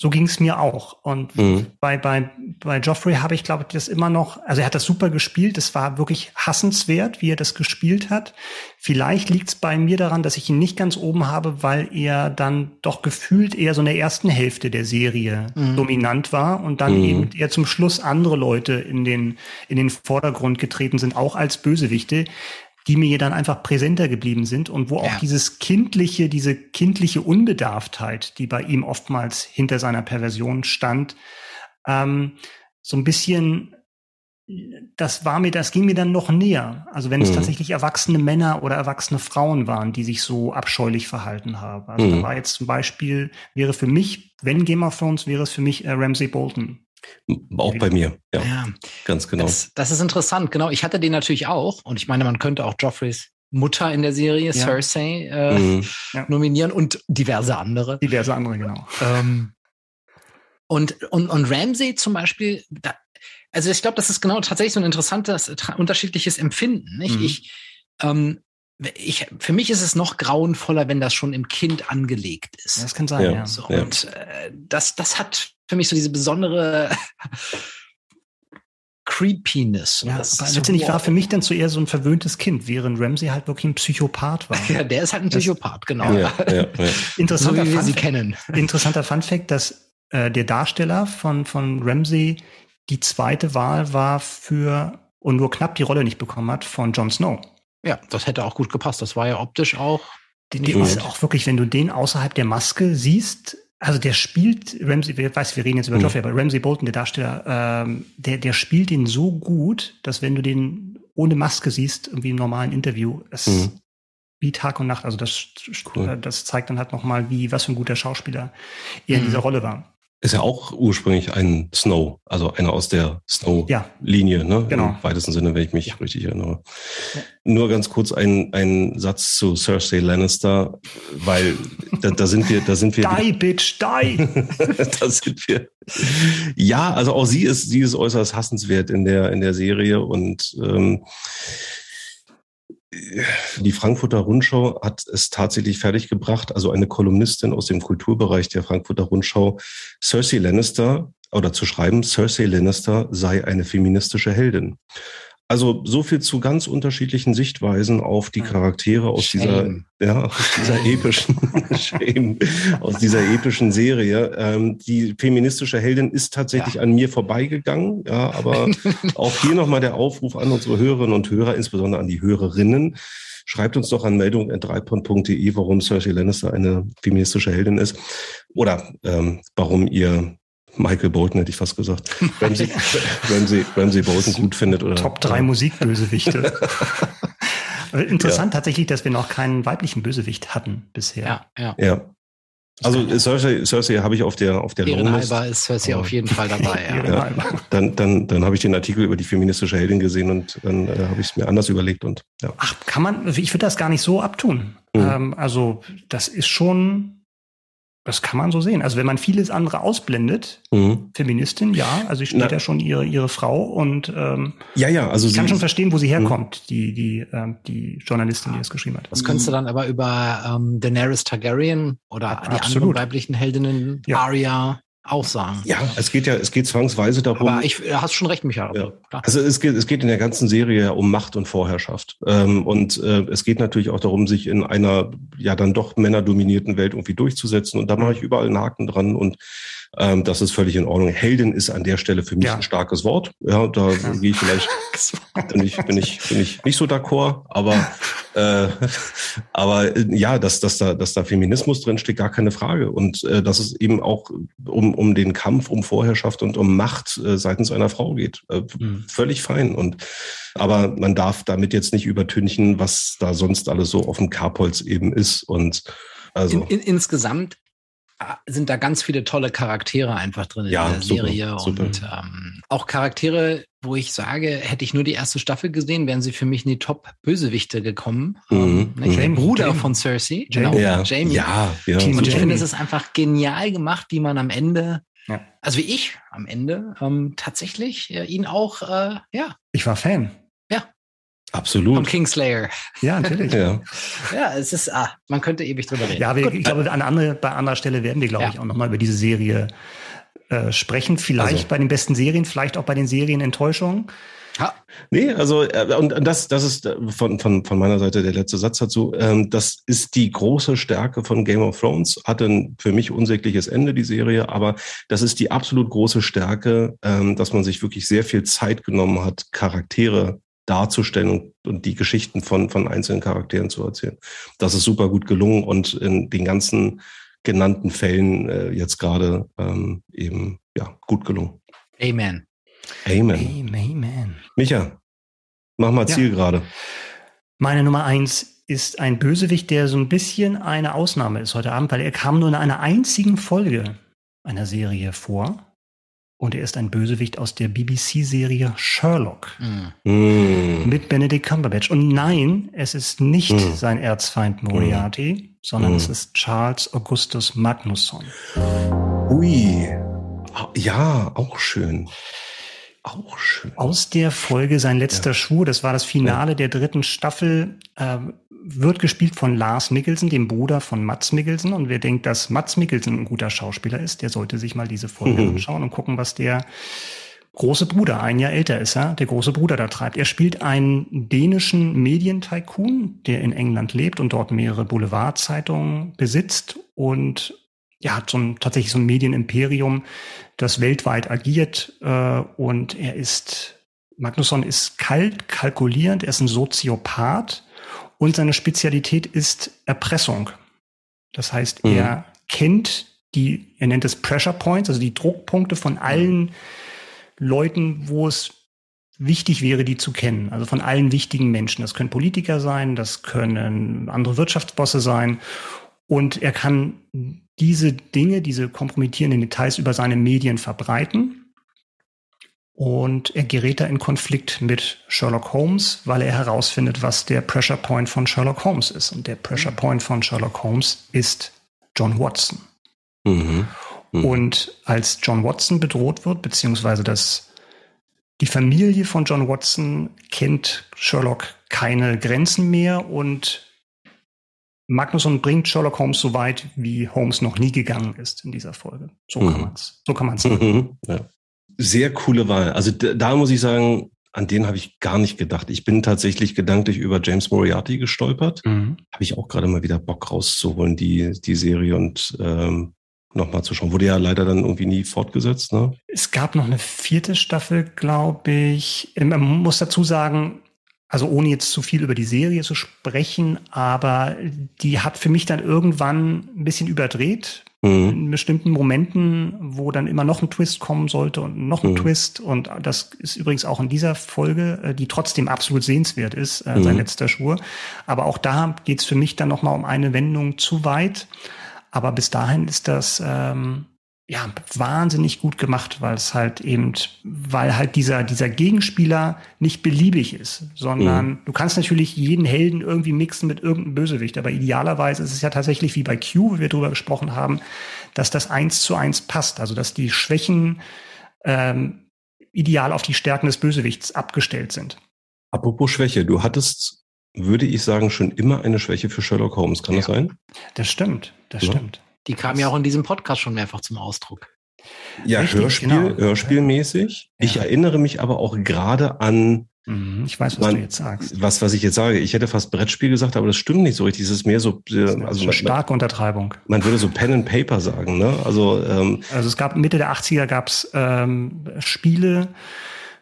S1: So ging's mir auch. Und
S3: Mhm.
S1: bei, bei, bei Joffrey habe ich, glaube ich, das immer noch, also er hat das super gespielt, es war wirklich hassenswert, wie er das gespielt hat. Vielleicht liegt's bei mir daran, dass ich ihn nicht ganz oben habe, weil er dann doch gefühlt eher so in der ersten Hälfte der Serie
S2: Mhm.
S1: dominant war und dann
S3: Mhm.
S1: eben eher zum Schluss andere Leute in den, in den Vordergrund getreten sind, auch als Bösewichte, die mir dann einfach präsenter geblieben sind und wo auch
S2: Ja.
S1: dieses kindliche, diese kindliche Unbedarftheit, die bei ihm oftmals hinter seiner Perversion stand, ähm, so ein bisschen, das war mir, das ging mir dann noch näher. Also wenn es
S3: Mhm.
S1: tatsächlich erwachsene Männer oder erwachsene Frauen waren, die sich so abscheulich verhalten haben. Also
S3: Mhm.
S1: da war jetzt zum Beispiel, wäre für mich, wenn Game of Thrones, wäre es für mich äh, Ramsay Bolton.
S3: Auch bei mir. Ja,
S2: Ja,
S3: ganz genau.
S2: das, das ist interessant. Genau, ich hatte den natürlich auch. Und ich meine, man könnte auch Joffreys Mutter in der Serie, Cersei, äh,
S3: Mhm.
S2: nominieren und diverse andere.
S1: Diverse andere, genau.
S2: Ähm, und, und, und Ramsey zum Beispiel, da, also ich glaube, das ist genau tatsächlich so ein interessantes, unterschiedliches Empfinden. Nicht?
S1: Mhm.
S2: Ich, ähm, ich, für mich ist es noch grauenvoller, wenn das schon im Kind angelegt ist.
S1: Das kann sein,
S3: Ja.
S1: ja.
S2: So,
S3: Ja.
S2: Und äh, das, das hat für mich so diese besondere Creepiness.
S1: Ja,
S2: das
S1: aber
S2: ist so,
S1: letztendlich war für mich dann so eher so ein verwöhntes Kind, während Ramsey halt wirklich ein Psychopath war.
S2: Ja, der ist halt ein
S1: Das-
S2: Psychopath, genau.
S3: Ja, ja, ja.
S2: So
S1: Interessanter,
S2: wie wir sie
S1: Fun
S2: kennen.
S1: interessanter Fun Fact, dass äh, der Darsteller von, von Ramsey die zweite Wahl war für und nur knapp die Rolle nicht bekommen hat von Jon Snow.
S2: Ja, das hätte auch gut gepasst. Das war ja optisch auch. Nicht
S1: der ist auch wirklich, wenn du den außerhalb der Maske siehst, also der spielt Ramsey, ich weiß, wir reden jetzt über
S3: Mhm.
S1: Joffrey, aber Ramsey Bolton, der Darsteller, ähm, der, der spielt ihn so gut, dass wenn du den ohne Maske siehst, irgendwie im normalen Interview, es
S3: Mhm.
S1: wie Tag und Nacht, also das,
S3: Cool.
S1: äh, das zeigt dann halt nochmal, wie, was für ein guter Schauspieler er in
S2: Mhm.
S1: dieser Rolle war.
S3: Ist ja auch ursprünglich ein Snow, also einer aus der Snow-Linie, ja, ne?
S1: Genau.
S3: Im weitesten Sinne, wenn ich mich ja. richtig erinnere. Ja. Nur ganz kurz ein, ein Satz zu Cersei Lannister, weil da, da sind wir, da sind wir.
S1: Die, bitch, die!
S3: da sind wir. Ja, also auch sie ist, sie ist äußerst hassenswert in der, in der Serie und ähm, die Frankfurter Rundschau hat es tatsächlich fertiggebracht, also eine Kolumnistin aus dem Kulturbereich der Frankfurter Rundschau, Cersei Lannister, oder zu schreiben, Cersei Lannister sei eine feministische Heldin. Also so viel zu ganz unterschiedlichen Sichtweisen auf die Charaktere aus Shame. dieser, ja, aus dieser epischen, Shame, aus dieser epischen Serie. Ähm, die feministische Heldin ist tatsächlich ja. an mir vorbeigegangen, ja, aber auch hier nochmal der Aufruf an unsere Hörerinnen und Hörer, insbesondere an die Hörerinnen. Schreibt uns doch an meldung.dreipont.de, warum Cersei Lannister eine feministische Heldin ist oder ähm, warum ihr Michael Bolton hätte ich fast gesagt. Ramsey, Ramsey, Ramsey Bolton gut findet. Oder,
S1: Top drei Musikbösewichte. Interessant ja. tatsächlich, dass wir noch keinen weiblichen Bösewicht hatten bisher.
S2: Ja, ja.
S3: ja. Also Cersei, Cersei habe ich auf der auf der
S2: Ehrenhalber ist Cersei auf jeden Fall dabei. Ja. ja.
S3: Dann dann dann habe ich den Artikel über die feministische Heldin gesehen und dann äh, habe ich es mir anders überlegt und ja.
S1: Ach, kann man? Ich würde das gar nicht so abtun. Mhm. Ähm, also das ist schon das kann man so sehen. Also wenn man vieles andere ausblendet, mhm. Feministin, ja, also ich stehe ja schon ihre ihre Frau und ähm,
S3: ja, ja, also
S1: ich kann schon verstehen, wo sie mhm. herkommt, mhm. die die ähm, die Journalistin, die das geschrieben hat.
S2: Das könntest du dann aber über ähm, Daenerys Targaryen oder ja, die absolut. anderen weiblichen Heldinnen, ja. Arya, auch sagen.
S3: Ja, es geht ja, es geht zwangsweise darum.
S2: Aber ich hast schon recht, Michael.
S3: Ja. Also es geht, es geht in der ganzen Serie um Macht und Vorherrschaft. Ähm, und äh, es geht natürlich auch darum, sich in einer ja dann doch männerdominierten Welt irgendwie durchzusetzen. Und da mache ich überall einen Haken dran und ähm, das ist völlig in Ordnung. Heldin ist an der Stelle für mich ja. ein starkes Wort. Ja, da ja. gehe ich vielleicht, bin ich, bin ich, bin ich nicht so d'accord, aber, äh, aber äh, ja, dass, dass da, dass da Feminismus drin steht, gar keine Frage. Und äh, dass es eben auch um, um den Kampf um Vorherrschaft und um Macht äh, seitens einer Frau geht. Äh, mhm. Völlig fein. Und aber man darf damit jetzt nicht übertünchen, was da sonst alles so auf dem Kerbholz eben ist. Und also.
S2: In, in, insgesamt sind da ganz viele tolle Charaktere einfach drin
S3: ja,
S2: in der super, Serie super. und ähm, auch Charaktere, wo ich sage, hätte ich nur die erste Staffel gesehen, wären sie für mich in die Top-Bösewichte gekommen. Mhm. Ähm, der Bruder Jamie. von Cersei,
S3: genau, ja. Jamie. Ja,
S2: ja. Und ich finde, es ist einfach genial gemacht, wie man am Ende ja. Also wie ich am Ende ähm, tatsächlich äh, ihn auch, äh, ja.
S1: Ich war Fan.
S3: Absolut.
S2: Vom Kingslayer.
S1: Ja, natürlich. ja.
S2: ja, es ist, ah, man könnte ewig drüber reden.
S1: Ja, wir, ich glaube, an andere, bei anderer Stelle werden wir, glaube ja. ich, auch nochmal über diese Serie äh, sprechen. Vielleicht also. bei den besten Serien, vielleicht auch bei den Serienenttäuschungen.
S3: Ja. Nee, also äh, und das, das ist äh, von, von, von meiner Seite der letzte Satz dazu. Ähm, das ist die große Stärke von Game of Thrones. Hatte ein für mich unsägliches Ende, die Serie, aber das ist die absolut große Stärke, ähm, dass man sich wirklich sehr viel Zeit genommen hat, Charaktere darzustellen und, und die Geschichten von, von einzelnen Charakteren zu erzählen. Das ist super gut gelungen und in den ganzen genannten Fällen äh, jetzt gerade ähm, eben ja gut gelungen.
S2: Amen.
S3: Amen.
S1: Amen.
S3: Micha, mach mal Ziel ja. gerade.
S1: Meine Nummer eins ist ein Bösewicht, der so ein bisschen eine Ausnahme ist heute Abend, weil er kam nur in einer einzigen Folge einer Serie vor. Und er ist ein Bösewicht aus der BBC-Serie Sherlock. Mm. Mit Benedict Cumberbatch. Und nein, es ist nicht mm. sein Erzfeind Moriarty, mm. sondern es ist Charles Augustus Magnusson.
S3: Ui. Ja, auch schön. Auch schön.
S1: Aus der Folge Sein letzter ja. Schwur, das war das Finale ja. der dritten Staffel, äh, wird gespielt von Lars Mikkelsen, dem Bruder von Mats Mikkelsen. Und wer denkt, dass Mats Mikkelsen ein guter Schauspieler ist, der sollte sich mal diese Folge mhm. anschauen und gucken, was der große Bruder, ein Jahr älter ist er, der große Bruder da treibt. Er spielt einen dänischen Medientycoon, der in England lebt und dort mehrere Boulevardzeitungen besitzt und ja, hat so ein, tatsächlich so ein Medienimperium, das weltweit agiert äh, und er ist, Magnusson ist kalt, kalkulierend, er ist ein Soziopath und seine Spezialität ist Erpressung. Das heißt, mhm. er kennt die, er nennt es Pressure Points, also die Druckpunkte von allen Leuten, wo es wichtig wäre, die zu kennen. Also von allen wichtigen Menschen. Das können Politiker sein, das können andere Wirtschaftsbosse sein. Und er kann diese Dinge, diese kompromittierenden Details über seine Medien verbreiten. Und er gerät da in Konflikt mit Sherlock Holmes, weil er herausfindet, was der Pressure Point von Sherlock Holmes ist. Und der Pressure Point von Sherlock Holmes ist John Watson. Mhm. Mhm. Und als John Watson bedroht wird, beziehungsweise das, die Familie von John Watson kennt Sherlock keine Grenzen mehr und Magnusson bringt Sherlock Holmes so weit, wie Holmes noch nie gegangen ist in dieser Folge. So mhm. kann man es, so kann man sagen. Mhm.
S3: Ja sehr coole Wahl. Also da muss ich sagen, an den habe ich gar nicht gedacht. Ich bin tatsächlich gedanklich über James Moriarty gestolpert. Mhm. Habe ich auch gerade mal wieder Bock rauszuholen, die, die Serie und ähm, nochmal zu schauen. Wurde ja leider dann irgendwie nie fortgesetzt. Ne?
S1: Es gab noch eine vierte Staffel, glaube ich. Man muss dazu sagen, also ohne jetzt zu viel über die Serie zu sprechen, aber die hat für mich dann irgendwann ein bisschen überdreht. Mhm. In bestimmten Momenten, wo dann immer noch ein Twist kommen sollte und noch ein mhm. Twist. Und das ist übrigens auch in dieser Folge, äh, die trotzdem absolut sehenswert ist, äh, sein mhm. letzter Schwur. Aber auch da geht es für mich dann noch mal um eine Wendung zu weit. Aber bis dahin ist das ähm, ja, wahnsinnig gut gemacht, weil es halt eben, weil halt dieser, dieser Gegenspieler nicht beliebig ist, sondern mhm. du kannst natürlich jeden Helden irgendwie mixen mit irgendeinem Bösewicht, aber idealerweise ist es ja tatsächlich wie bei Q, wie wir drüber gesprochen haben, dass das eins zu eins passt, also dass die Schwächen ähm, ideal auf die Stärken des Bösewichts abgestellt sind.
S3: Apropos Schwäche, du hattest, würde ich sagen, schon immer eine Schwäche für Sherlock Holmes, kann ja. das sein?
S1: Das stimmt, das ja. stimmt.
S2: Die kam ja auch in diesem Podcast schon mehrfach zum Ausdruck.
S3: Ja, Richtig, Hörspiel, genau. Hörspielmäßig. Ja. Ich erinnere mich aber auch gerade an
S1: mhm, ich weiß, was man, du jetzt sagst.
S3: Was, was ich jetzt sage. Ich hätte fast Brettspiel gesagt, aber das stimmt nicht so richtig. Es ist mehr so,
S1: äh, also eine starke Untertreibung.
S3: Man würde so Pen and Paper sagen, ne? Also,
S1: ähm, also es gab Mitte der 80er gab es ähm, Spiele,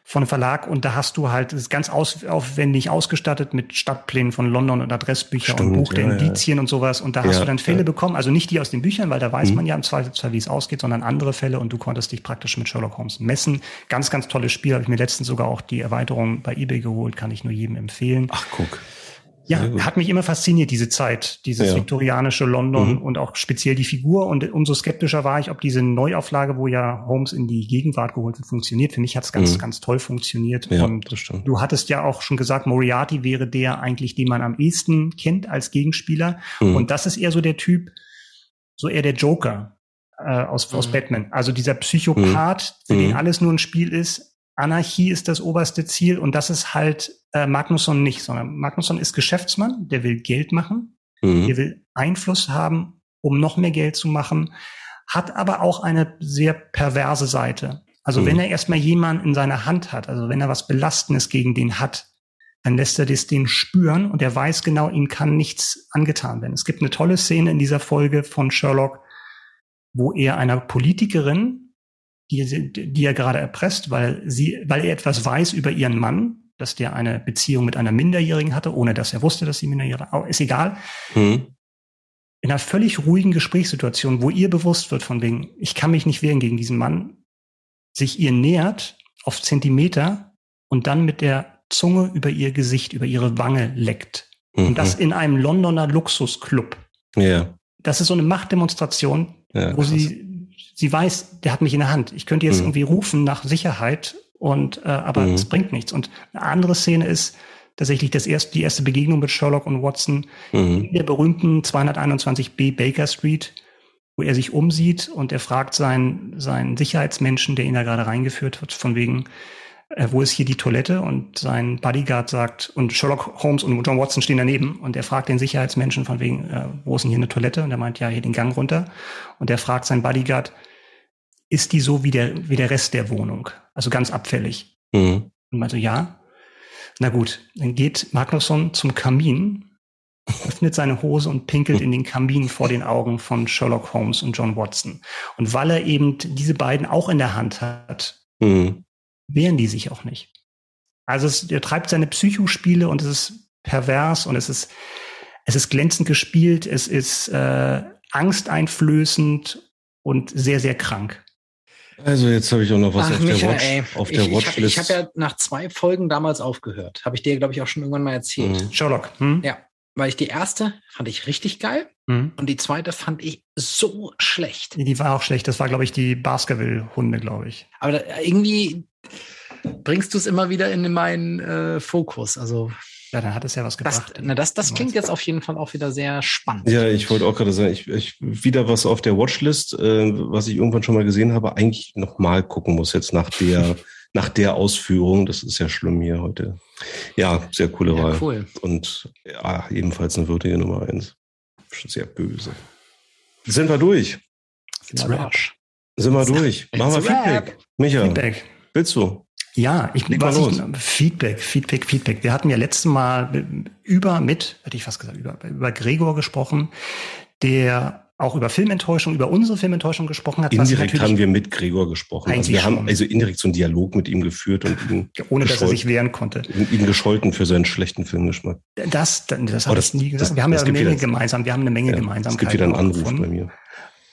S1: von Verlag und da hast du halt, es ist ganz aus, aufwendig ausgestattet mit Stadtplänen von London und Adressbücher Stimmt, und Buch der ja, Indizien ja. und sowas. Und da hast du dann Fälle ja. bekommen, also nicht die aus den Büchern, weil da weiß mhm. man ja im Zweifelsfall, wie es ausgeht, sondern andere Fälle und du konntest dich praktisch mit Sherlock Holmes messen. Ganz, ganz tolles Spiel. Habe ich mir letztens sogar auch die Erweiterung bei eBay geholt, kann ich nur jedem empfehlen.
S3: Ach, guck.
S1: Ja, hat mich immer fasziniert, diese Zeit, dieses ja. viktorianische London mhm. und auch speziell die Figur. Und umso skeptischer war ich, ob diese Neuauflage, wo ja Holmes in die Gegenwart geholt wird, funktioniert. Für mich hat es ganz, mhm. ganz toll funktioniert. Ja, und das stimmt. du hattest ja auch schon gesagt, Moriarty wäre der eigentlich, den man am ehesten kennt als Gegenspieler. Mhm. Und das ist eher so der Typ, so eher der Joker äh, aus, aus mhm. Batman. Also dieser Psychopath, für den mhm. alles nur ein Spiel ist, Anarchie ist das oberste Ziel und das ist halt äh, Magnusson nicht, sondern Magnusson ist Geschäftsmann, der will Geld machen, mhm. der will Einfluss haben, um noch mehr Geld zu machen, hat aber auch eine sehr perverse Seite. Also mhm. wenn er erstmal jemanden in seiner Hand hat, also wenn er was Belastendes gegen den hat, dann lässt er das den spüren und er weiß genau, ihm kann nichts angetan werden. Es gibt eine tolle Szene in dieser Folge von Sherlock, wo er einer Politikerin die, die er gerade erpresst, weil sie, weil er etwas weiß über ihren Mann, dass der eine Beziehung mit einer Minderjährigen hatte, ohne dass er wusste, dass sie minderjährig war. Ist egal. Mhm. In einer völlig ruhigen Gesprächssituation, wo ihr bewusst wird von wegen, ich kann mich nicht wehren gegen diesen Mann, sich ihr nähert auf Zentimeter und dann mit der Zunge über ihr Gesicht, über ihre Wange leckt. Mhm. Und das in einem Londoner Luxusclub. Ja. Das ist so eine Machtdemonstration, ja, wo krass. sie sie weiß, der hat mich in der Hand. Ich könnte jetzt mhm. irgendwie rufen nach Sicherheit und äh, aber mhm. es bringt nichts. Und eine andere Szene ist tatsächlich das erste, die erste Begegnung mit Sherlock und Watson mhm. in der berühmten 221b Baker Street, wo er sich umsieht und er fragt seinen, seinen Sicherheitsmenschen, der ihn da gerade reingeführt hat, von wegen, äh, wo ist hier die Toilette? Und sein Bodyguard sagt, und Sherlock Holmes und John Watson stehen daneben und er fragt den Sicherheitsmenschen von wegen, äh, wo ist denn hier eine Toilette? Und er meint, ja, hier den Gang runter. Und er fragt seinen Bodyguard, ist die so wie der, wie der Rest der Wohnung? Also ganz abfällig. Mhm. Und meinte, ja. Na gut, dann geht Magnusson zum Kamin, öffnet seine Hose und pinkelt in den Kamin vor den Augen von Sherlock Holmes und John Watson. Und weil er eben diese beiden auch in der Hand hat, mhm wehren die sich auch nicht. Also es, er treibt seine Psychospiele und es ist pervers und es ist, es ist glänzend gespielt, es ist äh, angsteinflößend und sehr, sehr krank.
S3: Also jetzt habe ich auch noch was Ach, auf, Michael, der Watch, ey, auf der
S2: ich,
S3: Watchlist.
S2: Ich habe hab ja nach zwei Folgen damals aufgehört. Habe ich dir, glaube ich, auch schon irgendwann mal erzählt.
S1: Mhm. Sherlock. Hm?
S2: Ja. weil ich die erste fand ich richtig geil
S1: Mhm.
S2: und die zweite fand ich so schlecht.
S1: Die war auch schlecht. Das war, glaube ich, die Baskerville-Hunde, glaube ich.
S2: Aber da, irgendwie bringst du es immer wieder in meinen äh, Fokus. Also
S1: Ja, dann hat es ja was
S2: das,
S1: gebracht.
S2: na, das, das klingt jetzt auf jeden Fall auch wieder sehr spannend.
S3: Ja, ich wollte auch gerade sagen, ich, ich wieder was auf der Watchlist, äh, was ich irgendwann schon mal gesehen habe, eigentlich noch mal gucken muss jetzt nach der nach der Ausführung. Das ist ja schlimm hier heute. Ja, sehr coole
S2: Ja,
S3: Wahl
S2: cool.
S3: und ja, ebenfalls eine würdige Nummer eins. Schon sehr böse. Sind wir durch?
S1: It's.
S3: Sind wir durch? Machen wir. Feedback. Micha,
S1: Feedback.
S3: willst du?
S1: Ja, ich,
S3: Leg
S1: was ich, Feedback, Feedback, Feedback. Wir hatten ja letztes Mal über mit, hätte ich fast gesagt, über, über Gregor gesprochen, der auch über Filmenttäuschung, über unsere Filmenttäuschung gesprochen hat.
S3: Indirekt haben wir mit Gregor gesprochen. Also wir haben
S1: schon.
S3: also indirekt so einen Dialog mit ihm geführt und ihn,
S1: ohne dass er
S3: gescholten-
S1: sich wehren konnte.
S3: ihn, gescholten für seinen schlechten Filmgeschmack.
S1: Das, das
S3: Oh,
S1: habe
S3: das-
S1: ich nie gesagt.
S3: das-
S1: wir haben ja
S3: das
S1: eine Menge gemeinsam. Wir haben eine Menge
S3: Ja, es
S1: Gemeinsamkeiten.
S3: gibt wieder einen Anruf
S1: gefunden.
S3: bei mir.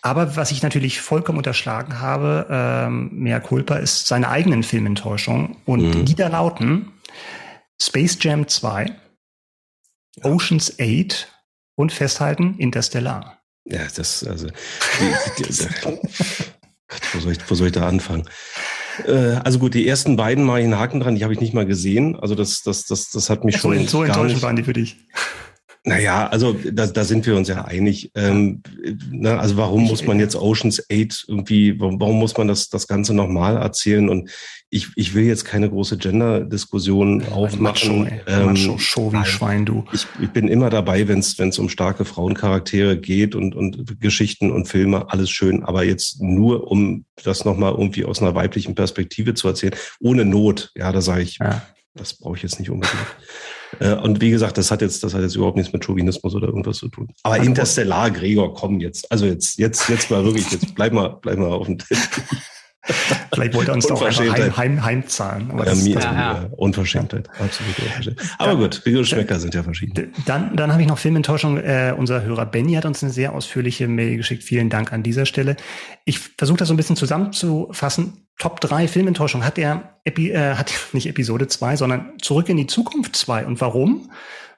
S1: Aber was ich natürlich vollkommen unterschlagen habe, ähm, mehr Culpa, ist seine eigenen Filmenttäuschungen. Und
S3: Mhm.
S1: die da lauten Space Jam 2, Oceans 8 und festhalten Interstellar.
S3: Ja, das, also, die, die, wo, soll ich, wo soll ich da anfangen? Äh, also gut, die ersten beiden mache ich einen Haken dran, die habe ich nicht mal gesehen. Also das, das, das, das hat mich
S1: So,
S3: schon
S1: so enttäuschend
S3: nicht,
S1: waren die für dich.
S3: Naja, also da, da sind wir uns ja einig. Ähm, ne, also warum muss man jetzt Oceans 8 irgendwie, warum, warum muss man das, das Ganze nochmal erzählen? Und ich, ich will jetzt keine große Gender-Diskussion aufmachen.
S1: Macho.
S3: Ähm,
S1: Macho, Show wie. Schwein, du.
S3: ich, ich bin immer dabei, wenn es um starke Frauencharaktere geht und, und Geschichten und Filme, alles schön. Aber jetzt nur, um das nochmal irgendwie aus einer weiblichen Perspektive zu erzählen, ohne Not. Ja, da sage ich,
S1: Ja.
S3: das brauche ich jetzt nicht unbedingt. Äh, Und wie gesagt, das hat jetzt, das hat jetzt überhaupt nichts mit Chauvinismus oder irgendwas zu tun. Aber
S1: Also-
S3: Interstellar, Gregor, komm jetzt. Also jetzt, jetzt, jetzt mal wirklich, jetzt bleib mal, bleib mal auf dem Tisch.
S1: Vielleicht wollte er uns doch heim, heim, heimzahlen. Aber
S3: Ja, mir,
S1: das,
S2: Ja, ja.
S3: Unverschämtheit, absolute Unverschämtheit. Aber gut, die Geschmäcker sind ja verschieden.
S1: Dann, dann habe ich noch Filmenttäuschung. Äh, unser Hörer Benny hat uns eine sehr ausführliche Mail geschickt. Vielen Dank an dieser Stelle. Ich versuche das so ein bisschen zusammenzufassen. Top 3 Filmenttäuschung hat er, Epi, äh, hat nicht Episode 2, sondern Zurück in die Zukunft 2. Und warum?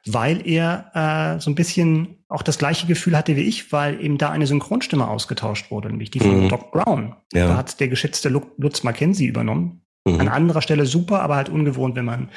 S1: Weil er äh, so ein bisschen auch das gleiche Gefühl hatte wie ich, weil eben da eine Synchronstimme ausgetauscht wurde, nämlich die von
S3: Mhm.
S1: Doc Brown.
S3: Ja.
S1: Da hat der geschätzte Lu- Lutz Mackenzie übernommen.
S3: Mhm,
S1: An anderer Stelle super, aber halt ungewohnt, wenn man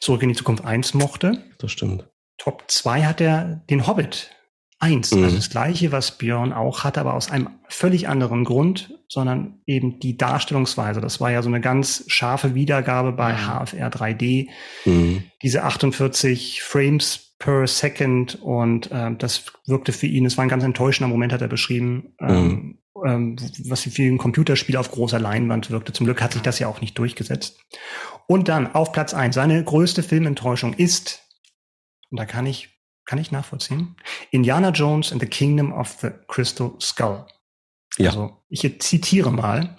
S1: Zurück in die Zukunft 1 mochte.
S3: das stimmt.
S1: Top 2 hat er den Hobbit 1.
S3: Mhm.
S1: Also das gleiche, was Björn auch hatte, aber aus einem völlig anderen Grund, sondern eben die Darstellungsweise. Das war ja so eine ganz scharfe Wiedergabe bei
S2: Mhm.
S1: HFR 3D.
S3: Mhm.
S1: Diese 48 Frames per Second und ähm, das wirkte für ihn, es war ein ganz enttäuschender Moment, hat er beschrieben, ähm, ähm, was für ein Computerspiel auf großer Leinwand wirkte. Zum Glück hat sich das ja auch nicht durchgesetzt. Und dann auf Platz eins seine größte Filmenttäuschung ist, und da kann ich, kann ich nachvollziehen, Indiana Jones and the Kingdom of the Crystal Skull.
S3: Ja.
S1: Also ich zitiere mal.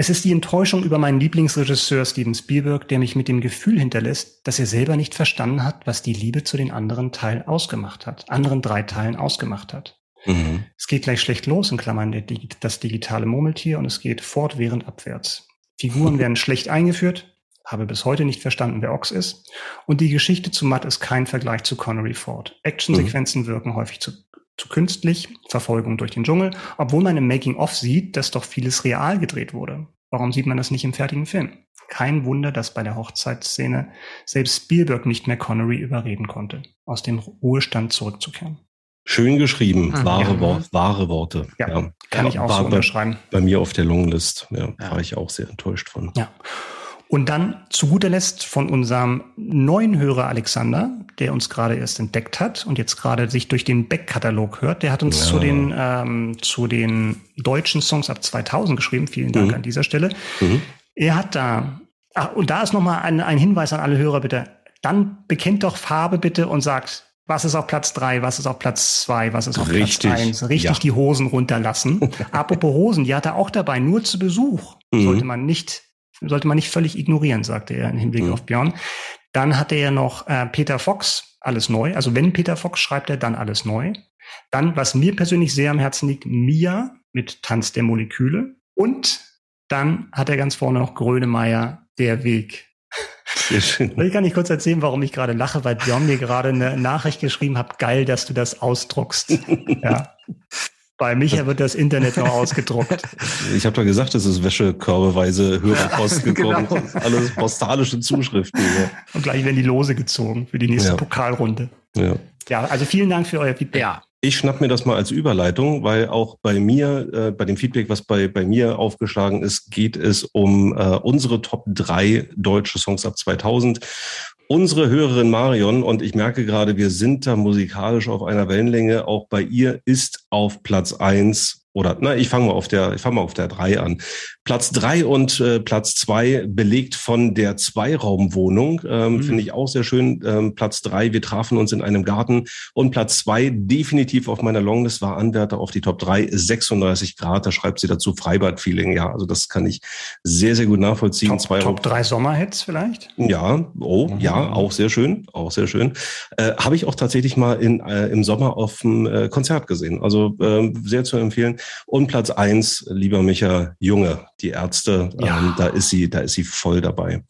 S1: Es ist die Enttäuschung über meinen Lieblingsregisseur Steven Spielberg, der mich mit dem Gefühl hinterlässt, dass er selber nicht verstanden hat, was die Liebe zu den anderen Teilen ausgemacht hat, anderen drei Teilen ausgemacht hat.
S3: Mhm.
S1: Es geht gleich schlecht los, in Klammern das digitale Murmeltier, und es geht fortwährend abwärts. Figuren werden schlecht eingeführt, habe bis heute nicht verstanden, wer Ox ist, und die Geschichte zu Matt ist kein Vergleich zu Connery Ford. Actionsequenzen wirken häufig zu, zu künstlich, Verfolgung durch den Dschungel, obwohl man im Making-of sieht, dass doch vieles real gedreht wurde. Warum sieht man das nicht im fertigen Film? Kein Wunder, dass bei der Hochzeitsszene selbst Spielberg nicht mehr Connery überreden konnte, aus dem Ruhestand zurückzukehren.
S3: Schön geschrieben,
S2: Mhm.
S3: wahre,
S2: Ja.
S3: Wort, wahre Worte.
S1: Ja, Kann
S3: Ja,
S1: ich auch so
S3: bei,
S1: unterschreiben.
S3: bei mir auf der Longlist. Ja,
S2: Ja.
S3: war ich auch sehr enttäuscht von.
S1: Ja. Und dann zu guter Letzt von unserem neuen Hörer Alexander, der uns gerade erst entdeckt hat und jetzt gerade sich durch den Back-Katalog hört. Der hat uns
S3: Ja.
S1: zu den ähm, zu den deutschen Songs ab 2000 geschrieben. Vielen Dank
S3: Mhm.
S1: an dieser Stelle.
S3: Mhm.
S1: Er hat da ach, und da ist noch mal ein, ein Hinweis an alle Hörer bitte. Dann bekennt doch Farbe bitte und sagt, was ist auf Platz drei, was ist auf Platz zwei, was ist auf
S3: Richtig,
S1: Platz eins. Richtig
S3: ja.
S1: die Hosen runterlassen. Apropos Hosen, die hat er auch dabei, nur zu Besuch.
S3: Mhm.
S1: Sollte man nicht, sollte man nicht völlig ignorieren, sagte er im Hinblick
S3: Mhm.
S1: auf Björn. Dann hatte er noch äh, Peter Fox, alles neu. Also wenn Peter Fox schreibt er, dann alles neu. Dann, was mir persönlich sehr am Herzen liegt, Mia mit Tanz der Moleküle. Und dann hat er ganz vorne noch Grönemeyer, der Weg. Sehr schön. Ich kann nicht kurz erzählen, warum ich gerade lache, weil Björn mir gerade eine Nachricht geschrieben hat, geil, dass du das ausdruckst. ja. Bei Micha wird das Internet noch ausgedruckt.
S3: Ich habe doch gesagt, es ist wäschekörbeweise Hörerpost gekommen. genau. Alles postalische Zuschriften. Ja.
S1: Und gleich werden die Lose gezogen für die nächste ja. Pokalrunde. Ja. ja, also vielen Dank für euer Feedback.
S3: Ja. Ich schnapp mir das mal als Überleitung, weil auch bei mir, äh, bei dem Feedback, was bei, bei mir aufgeschlagen ist, geht es um äh, unsere Top 3 deutsche Songs ab 2000 unsere Hörerin Marion, und ich merke gerade, wir sind da musikalisch auf einer Wellenlänge, auch bei ihr ist auf Platz eins oder na, ich fange mal auf der, ich fange mal auf der drei an. Platz drei und äh, Platz zwei belegt von der Zweiraumwohnung, ähm, mhm. finde ich auch sehr schön. Ähm, Platz drei, wir trafen uns in einem Garten und Platz zwei definitiv auf meiner Longlist war Anwärter auf die Top drei 36 Grad. Da schreibt sie dazu Freibad-Feeling. Ja, also das kann ich sehr, sehr gut nachvollziehen.
S1: Top, Zwei Top drei Sommerhits vielleicht?
S3: Ja, oh, mhm. ja, auch sehr schön, auch sehr schön. Äh, Habe ich auch tatsächlich mal in, äh, im Sommer auf dem äh, Konzert gesehen. Also äh, sehr zu empfehlen. Und Platz eins, lieber Micha, Junge, die Ärzte, ja. ähm, da ist sie, da ist sie voll dabei.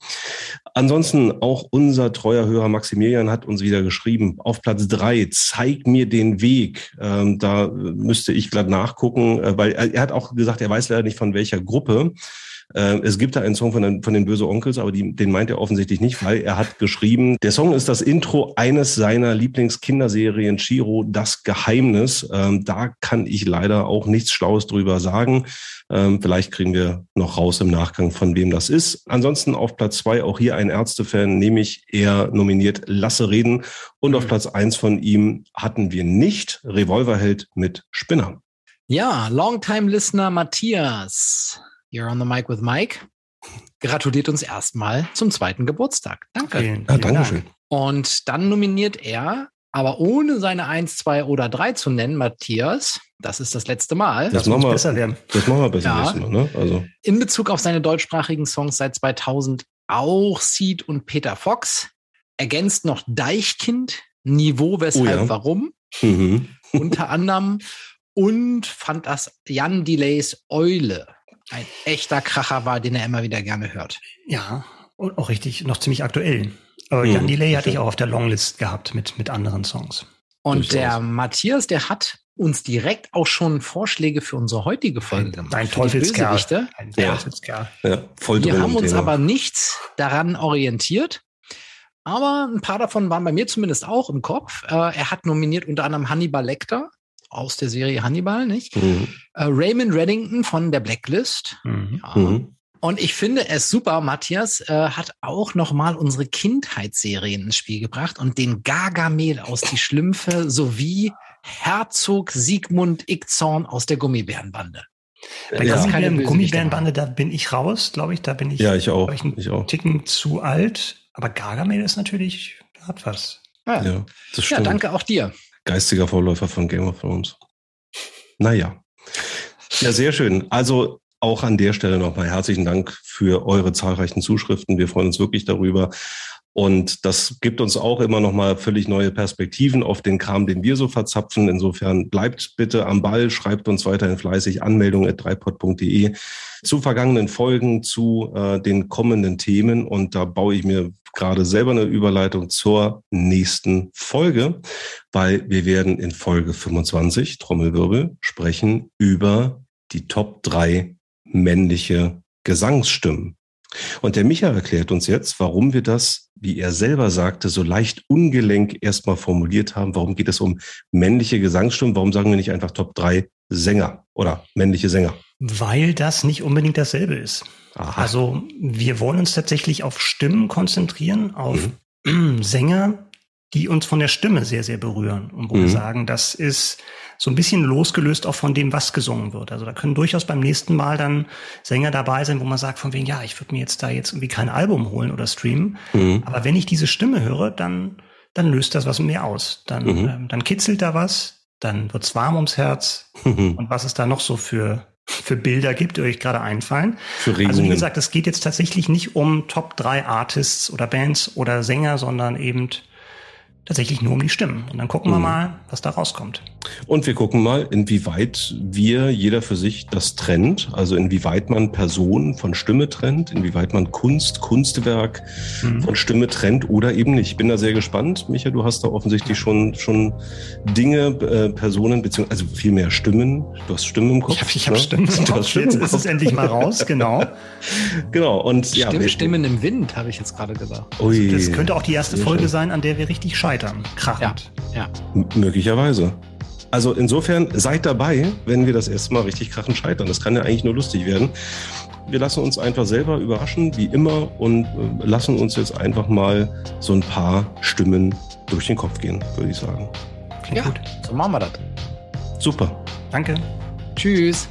S3: Ansonsten auch unser treuer Hörer Maximilian hat uns wieder geschrieben, auf Platz drei, zeig mir den Weg. Ähm, da müsste ich glatt nachgucken, äh, weil er, er hat auch gesagt, er weiß leider nicht von welcher Gruppe. Äh, es gibt da einen Song von den, von den Böse Onkels, aber die, den meint er offensichtlich nicht, weil er hat geschrieben, der Song ist das Intro eines seiner Lieblingskinderserien Chiro, Das Geheimnis. Ähm, da kann ich leider auch nichts Schlaues drüber sagen. Ähm, vielleicht kriegen wir noch raus im Nachgang, von wem das ist. Ansonsten auf Platz zwei auch hier ein Ärztefan, nämlich er nominiert Lasse Reden. Und auf mhm. Platz eins von ihm hatten wir nicht Revolverheld mit Spinner.
S2: Ja, Longtime Listener Matthias You're on the mic with Mike. Gratuliert uns erstmal zum zweiten Geburtstag. Danke.
S3: Vielen, vielen ja, Dankeschön.
S2: Und dann nominiert er, aber ohne seine eins, zwei oder drei zu nennen, Matthias. Das ist das letzte Mal.
S3: Das, das machen wir besser werden. Das machen wir besser ja. Mal, ne? Also.
S2: In Bezug auf seine deutschsprachigen Songs seit 2000 auch Seed und Peter Fox. Ergänzt noch Deichkind, Niveau, weshalb, oh ja. warum. Mhm. Unter anderem. Und fand das Jan Delays Eule ein echter Kracher war, den er immer wieder gerne hört.
S1: Ja, und auch richtig, noch ziemlich aktuell. Aber mhm. Jan Delay hatte ich auch auf der Longlist gehabt mit, mit anderen Songs.
S2: Und der aus. Matthias, der hat uns direkt auch schon Vorschläge für unsere heutige Folge
S1: gemacht. Ein Teufelskerl. Ein
S2: Teufelskerl. Ja. ja, voll Wir haben uns Thema. aber nichts daran orientiert. Aber ein paar davon waren bei mir zumindest auch im Kopf. Äh, er hat nominiert unter anderem Hannibal Lecter, aus der Serie Hannibal, nicht? Mhm. Äh, Raymond Reddington von der Blacklist. Mhm. Ja. Mhm. Und ich finde es super, Matthias äh, hat auch nochmal unsere Kindheitsserien ins Spiel gebracht und den Gargamel aus Die Schlümpfe sowie Herzog Sigmund Ickzorn aus der Gummibärenbande.
S1: Bei ja. Gummibären, Gummibärenbande, da bin ich raus, glaube ich. Da bin ich,
S3: ja, ich auch.
S1: Ich, ich auch. Ticken zu alt. Aber Gargamel ist natürlich, hat was.
S2: Ja, ja, das stimmt. ja danke auch dir
S3: geistiger Vorläufer von Game of Thrones. Naja. Ja, sehr schön. Also auch an der Stelle nochmal herzlichen Dank für eure zahlreichen Zuschriften. Wir freuen uns wirklich darüber. Und das gibt uns auch immer nochmal völlig neue Perspektiven auf den Kram, den wir so verzapfen. Insofern bleibt bitte am Ball, schreibt uns weiterhin fleißig Anmeldung at dreipod.de zu vergangenen Folgen, zu äh, den kommenden Themen. Und da baue ich mir gerade selber eine Überleitung zur nächsten Folge, weil wir werden in Folge 25, Trommelwirbel, sprechen über die Top drei männliche Gesangsstimmen. Und der Micha erklärt uns jetzt, warum wir das, wie er selber sagte, so leicht ungelenk erstmal formuliert haben. Warum geht es um männliche Gesangsstimmen? Warum sagen wir nicht einfach Top drei Sänger oder männliche Sänger?
S1: Weil das nicht unbedingt dasselbe ist. Aha. Also wir wollen uns tatsächlich auf Stimmen konzentrieren, auf mhm. Sänger, die uns von der Stimme sehr, sehr berühren. Und wo mhm. wir sagen, das ist so ein bisschen losgelöst auch von dem, was gesungen wird. Also da können durchaus beim nächsten Mal dann Sänger dabei sein, wo man sagt von wegen, ja, ich würde mir jetzt da jetzt irgendwie kein Album holen oder streamen. Mhm. Aber wenn ich diese Stimme höre, dann, dann löst das was in mir aus. Dann, mhm. ähm, dann kitzelt da was, dann wird's warm ums Herz. Mhm. Und was es da noch so für für Bilder gibt, die euch gerade einfallen. Für also wie gesagt, es geht jetzt tatsächlich nicht um Top 3 Artists oder Bands oder Sänger, sondern eben tatsächlich nur um die Stimmen. Und dann gucken mhm. wir mal, was da rauskommt.
S3: Und wir gucken mal, inwieweit wir jeder für sich das trennt, also inwieweit man Personen von Stimme trennt, inwieweit man Kunst, Kunstwerk mhm. von Stimme trennt oder eben nicht. Ich bin da sehr gespannt. Micha, du hast da offensichtlich schon, schon Dinge, äh, Personen, beziehungsweise also viel mehr Stimmen. Du hast Stimmen im Kopf.
S1: Ich habe ich hab ne? Stimmen im Kopf. Stimmen jetzt ist es endlich mal raus, genau.
S3: genau. Und,
S2: Stimme, ja, Stimmen im Wind, habe ich jetzt gerade gesagt.
S1: Ui, das könnte auch die erste Folge sein, an der wir richtig scheitern.
S2: Krachend.
S3: Ja, ja. möglicherweise. Also insofern seid dabei, wenn wir das erste Mal richtig krachen scheitern. Das kann ja eigentlich nur lustig werden. Wir lassen uns einfach selber überraschen, wie immer, und äh, lassen uns jetzt einfach mal so ein paar Stimmen durch den Kopf gehen, würde ich sagen.
S2: Klingt ja, gut. So machen wir das.
S3: Super.
S1: Danke.
S2: Tschüss.